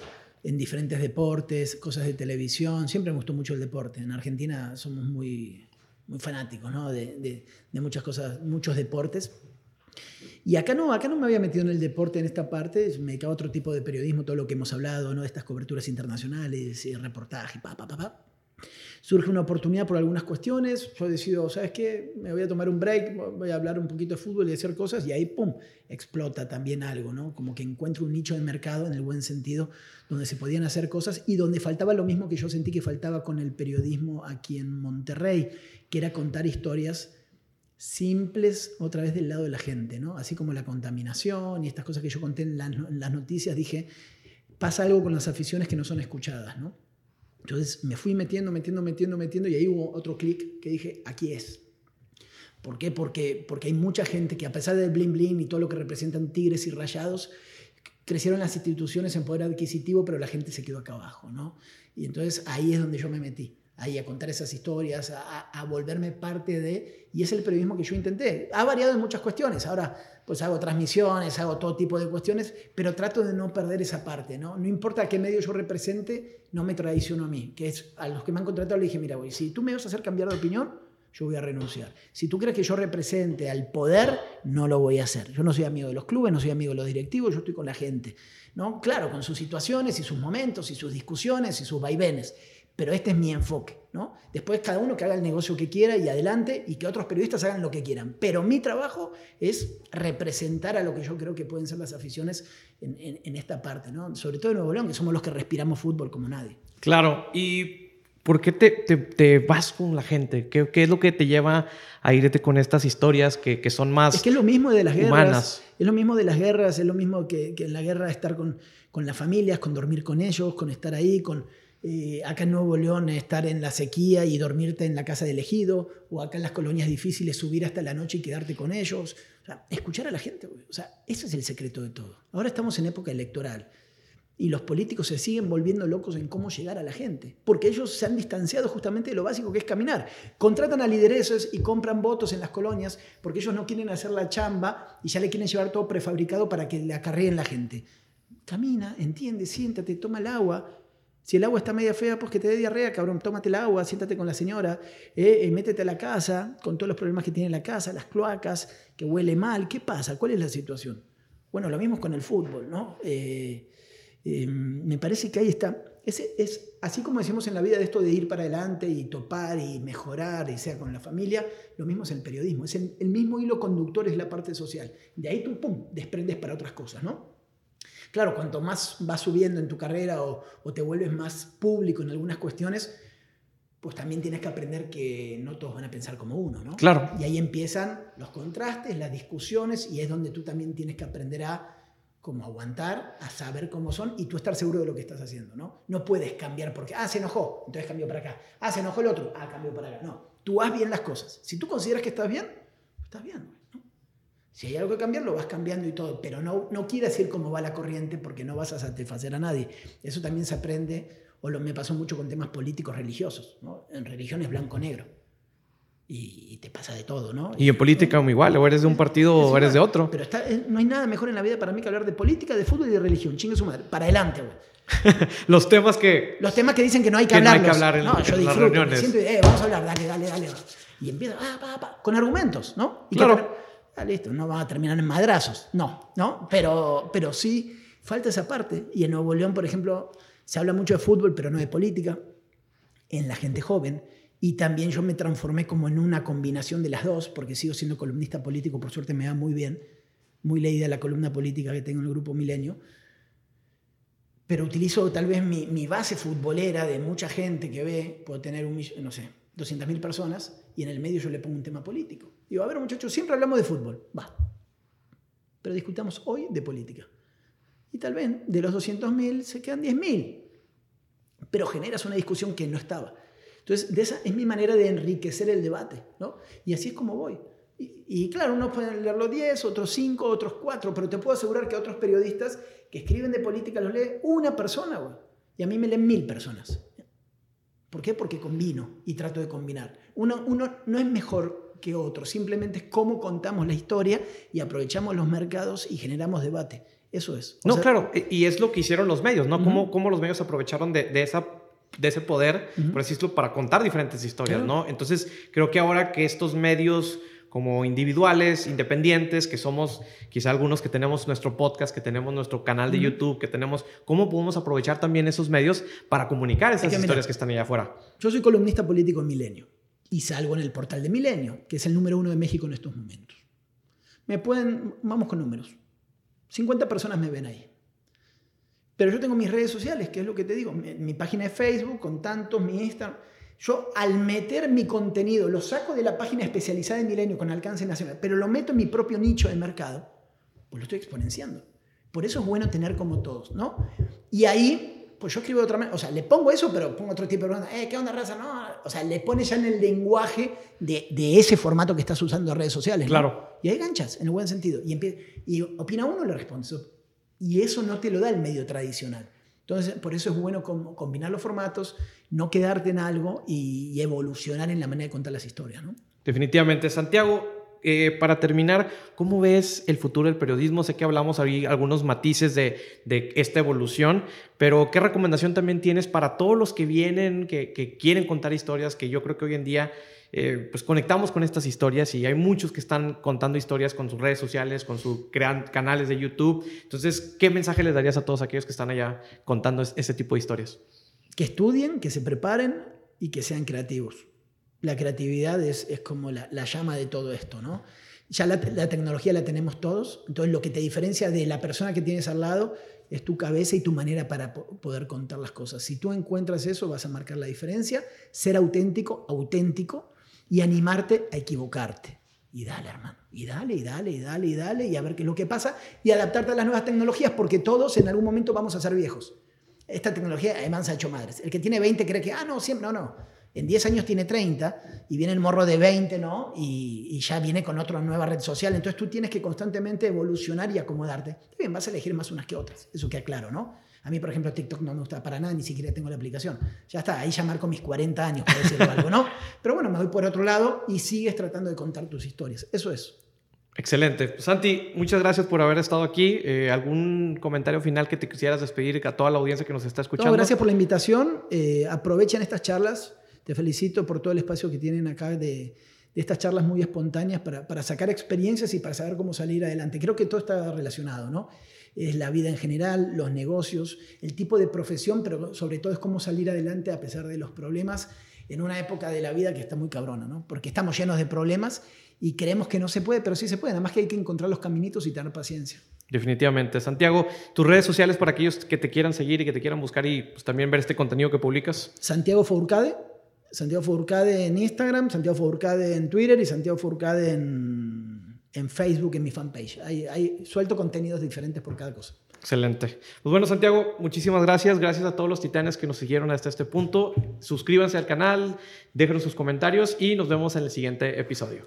en diferentes deportes, cosas de televisión. Siempre me gustó mucho el deporte. En Argentina somos muy, muy fanáticos ¿no? de, de, muchas cosas, muchos deportes. Y acá no, acá no me había metido en el deporte en esta parte, me dedicaba a otro tipo de periodismo, todo lo que hemos hablado, ¿no? estas coberturas internacionales, y reportaje, pa, pa, pa, pa surge una oportunidad por algunas cuestiones, yo decido, ¿sabes qué? Me voy a tomar un break, voy a hablar un poquito de fútbol y hacer cosas, y ahí, ¡pum!, explota también algo, ¿no? Como que encuentro un nicho de mercado en el buen sentido, donde se podían hacer cosas y donde faltaba lo mismo que yo sentí que faltaba con el periodismo aquí en Monterrey, que era contar historias simples otra vez del lado de la gente, ¿no? Así como la contaminación y estas cosas que yo conté en las, en las noticias, dije, pasa algo con las aficiones que no son escuchadas, ¿no? Entonces me fui metiendo, metiendo, metiendo, metiendo y ahí hubo otro clic que dije, aquí es. ¿Por qué? Porque, porque hay mucha gente que a pesar del bling bling y todo lo que representan tigres y rayados, crecieron las instituciones en poder adquisitivo, pero la gente se quedó acá abajo, ¿no? Y entonces ahí es donde yo me metí ahí a contar esas historias, a, volverme parte de, y es el periodismo que yo intenté. Ha variado en muchas cuestiones, ahora pues hago transmisiones, hago todo tipo de cuestiones, pero trato de no perder esa parte, ¿no? No importa qué medio yo represente, no me traiciono a mí, que es a los que me han contratado le dije, mira, güey, si tú me vas a hacer cambiar de opinión, yo voy a renunciar. Si tú crees que yo represente al poder, no lo voy a hacer. Yo no soy amigo de los clubes, no soy amigo de los directivos, yo estoy con la gente. ¿no? Claro, con sus situaciones y sus momentos y sus discusiones y sus vaivenes pero este es mi enfoque. ¿no? Después cada uno que haga el negocio que quiera y adelante y que otros periodistas hagan lo que quieran. Pero mi trabajo es representar a lo que yo creo que pueden ser las aficiones en, esta parte, ¿no? sobre todo en Nuevo León, que somos los que respiramos fútbol como nadie. Claro, y ¿por qué te, te, vas con la gente? ¿Qué, ¿Qué, es lo que te lleva a irte con estas historias que, que son más... Es que es lo mismo de las guerras. Es lo mismo de las guerras, es lo mismo que, que en la guerra estar con, con las familias, con dormir con ellos, con estar ahí, con eh, acá en Nuevo León estar en la sequía y dormirte en la casa del ejido, o acá en las colonias difíciles subir hasta la noche y quedarte con ellos. Escuchar a la gente, o sea, ese es el secreto de todo. Ahora estamos en época electoral. Y los políticos se siguen volviendo locos en cómo llegar a la gente, porque ellos se han distanciado justamente de lo básico que es caminar. Contratan a lideresos y compran votos en las colonias porque ellos no quieren hacer la chamba y ya le quieren llevar todo prefabricado para que le acarreen la gente. Camina, entiende, siéntate, toma el agua. Si el agua está media fea, pues que te dé diarrea, cabrón, tómate el agua, siéntate con la señora, eh, eh, métete a la casa, con todos los problemas que tiene la casa, las cloacas, que huele mal. ¿Qué pasa? ¿Cuál es la situación? Bueno, lo mismo con el fútbol, ¿no? Eh, me parece que ahí está. Es, así como decimos en la vida de esto de ir para adelante y topar y mejorar, y sea con la familia, lo mismo es el periodismo. Es el, el mismo hilo conductor, es la parte social. De ahí tú, pum, desprendes para otras cosas, ¿no? Claro, cuanto más vas subiendo en tu carrera o, te vuelves más público en algunas cuestiones, pues también tienes que aprender que no todos van a pensar como uno, ¿no? Claro. Y ahí empiezan los contrastes, las discusiones, y es donde tú también tienes que aprender a como aguantar, a saber cómo son y tú estar seguro de lo que estás haciendo, ¿no? No puedes cambiar porque, ah, se enojó, entonces cambio para acá. Ah, se enojó el otro, ah, cambio para acá. No, tú haz bien las cosas. Si tú consideras que estás bien, estás bien. Si hay algo que cambiar, lo vas cambiando y todo, pero no, no quiere decir cómo va la corriente porque no vas a satisfacer a nadie. Eso también se aprende, o lo, me pasó mucho con temas políticos religiosos. ¿no? En religión es blanco-negro. Y, te pasa de todo, ¿no? Y en política igual, o eres de un partido o eres de otro. Pero está, eh, no hay nada mejor en la vida para mí que hablar de política, de fútbol y de religión. Chingue su madre. Para adelante, güey. los temas que... Los temas que dicen que no hay que, hablar. No, hay que hablar en, no yo disfruto, las reuniones. Siento, eh, vamos a hablar, dale, dale, dale. Y empieza, ah, pa, pa, con argumentos, ¿no? Y claro ah, listo, no va a terminar en madrazos. No, ¿no? Pero, pero sí falta esa parte. Y en Nuevo León, por ejemplo, se habla mucho de fútbol, pero no de política, en la gente joven. Y también yo me transformé como en una combinación de las dos, porque sigo siendo columnista político, por suerte me va muy bien, muy leída la columna política que tengo en el Grupo Milenio. Pero utilizo tal vez mi, mi base futbolera de mucha gente que ve, puedo tener un no sé, 200.000 personas, y en el medio yo le pongo un tema político. Digo, a ver muchachos, siempre hablamos de fútbol, va. Pero discutamos hoy de política. Y tal vez de los 200.000 se quedan 10.000. Pero generas una discusión que no estaba. Entonces, de esa es mi manera de enriquecer el debate, ¿no? Y así es como voy. Y, claro, unos pueden leerlo 10, otros 5, otros 4, pero te puedo asegurar que otros periodistas que escriben de política los lee una persona. Y a mí me leen mil personas. ¿Por qué? Porque combino y trato de combinar. Uno, uno no es mejor que otro, simplemente es cómo contamos la historia y aprovechamos los mercados y generamos debate. Eso es. no, claro, y es lo que hicieron los medios, ¿no? cómo, cómo, los medios aprovecharon de, de esa de ese poder, por decirlo, para contar diferentes historias, ¿no? Entonces, creo que ahora que estos medios como individuales, independientes, que somos quizá algunos que tenemos nuestro podcast, que tenemos nuestro canal de YouTube, que tenemos, ¿cómo podemos aprovechar también esos medios para comunicar esas historias que están allá afuera? Yo soy columnista político en Milenio y salgo en el portal de Milenio, que es el número uno de México en estos momentos. Me pueden, vamos con números, 50 personas me ven ahí. Pero yo tengo mis redes sociales, que es lo que te digo, mi, página de Facebook, con tantos, mi Instagram. Yo al meter mi contenido, lo saco de la página especializada de Milenio con alcance nacional, pero lo meto en mi propio nicho de mercado, pues lo estoy exponenciando. Por eso es bueno tener como todos, ¿no? Y ahí pues yo escribo de otra manera, o sea, le pongo eso, pero pongo otro tipo de preguntas, eh, ¿qué onda raza? No, o sea, le pones ya en el lenguaje de, de ese formato que estás usando en redes sociales. Claro. Y hay ganchas, en el buen sentido. Y, y opina uno, le responde. Y eso no te lo da el medio tradicional. Entonces, por eso es bueno combinar los formatos, no quedarte en algo y, y evolucionar en la manera de contar las historias, ¿no? Definitivamente. Santiago, eh, para terminar, ¿cómo ves el futuro del periodismo? Sé que hablamos ahí algunos matices de, esta evolución, pero ¿qué recomendación también tienes para todos los que vienen, que, quieren contar historias, que yo creo que hoy en día eh, pues conectamos con estas historias y hay muchos que están contando historias con sus redes sociales, con sus canales de YouTube. Entonces, ¿qué mensaje les darías a todos aquellos que están allá contando ese tipo de historias? Que estudien, que se preparen y que sean creativos la creatividad es, como la, llama de todo esto, ¿no? Ya la, tecnología la tenemos todos, entonces lo que te diferencia de la persona que tienes al lado es tu cabeza y tu manera para poder contar las cosas. Si tú encuentras eso, vas a marcar la diferencia, ser auténtico, auténtico y animarte a equivocarte. Y dale, hermano, y dale, y dale, y dale, y dale, y a ver qué es lo que pasa, y adaptarte a las nuevas tecnologías, porque todos en algún momento vamos a ser viejos. Esta tecnología además ha hecho madres. El que tiene 20 cree que, ah, no, siempre, no, no En 10 años tiene 30 y viene el morro de 20, ¿no? Y, y, ya viene con otra nueva red social. Entonces tú tienes que constantemente evolucionar y acomodarte. Bien, vas a elegir más unas que otras. Eso queda claro, ¿no? A mí, por ejemplo, TikTok no me gusta para nada, ni siquiera tengo la aplicación. Ya está, ahí ya marco mis 40 años, por decirlo algo, ¿no? Pero bueno, me voy por otro lado y sigues tratando de contar tus historias. Eso es. Excelente. Santi, muchas gracias por haber estado aquí. Eh, ¿Algún comentario final que te quisieras despedir a toda la audiencia que nos está escuchando? No, gracias por la invitación. Eh, aprovechen estas charlas. Te felicito por todo el espacio que tienen acá de, de estas charlas muy espontáneas para, para, sacar experiencias y para saber cómo salir adelante. Creo que todo está relacionado, ¿no? Es la vida en general, los negocios, el tipo de profesión, pero sobre todo es cómo salir adelante a pesar de los problemas en una época de la vida que está muy cabrona, ¿no? Porque estamos llenos de problemas y creemos que no se puede, pero sí se puede. Nada más que hay que encontrar los caminitos y tener paciencia. Definitivamente. Santiago, tus redes sociales para aquellos que te quieran seguir y que te quieran buscar y pues, también ver este contenido que publicas. Santiago Fourcade. Santiago Fourcade en Instagram, Santiago Fourcade en Twitter y Santiago Fourcade en, en Facebook, en mi fanpage. Hay suelto contenidos diferentes por cada cosa. Excelente. Pues bueno, Santiago, muchísimas gracias. Gracias a todos los titanes que nos siguieron hasta este punto. Suscríbanse al canal, déjenos sus comentarios y nos vemos en el siguiente episodio.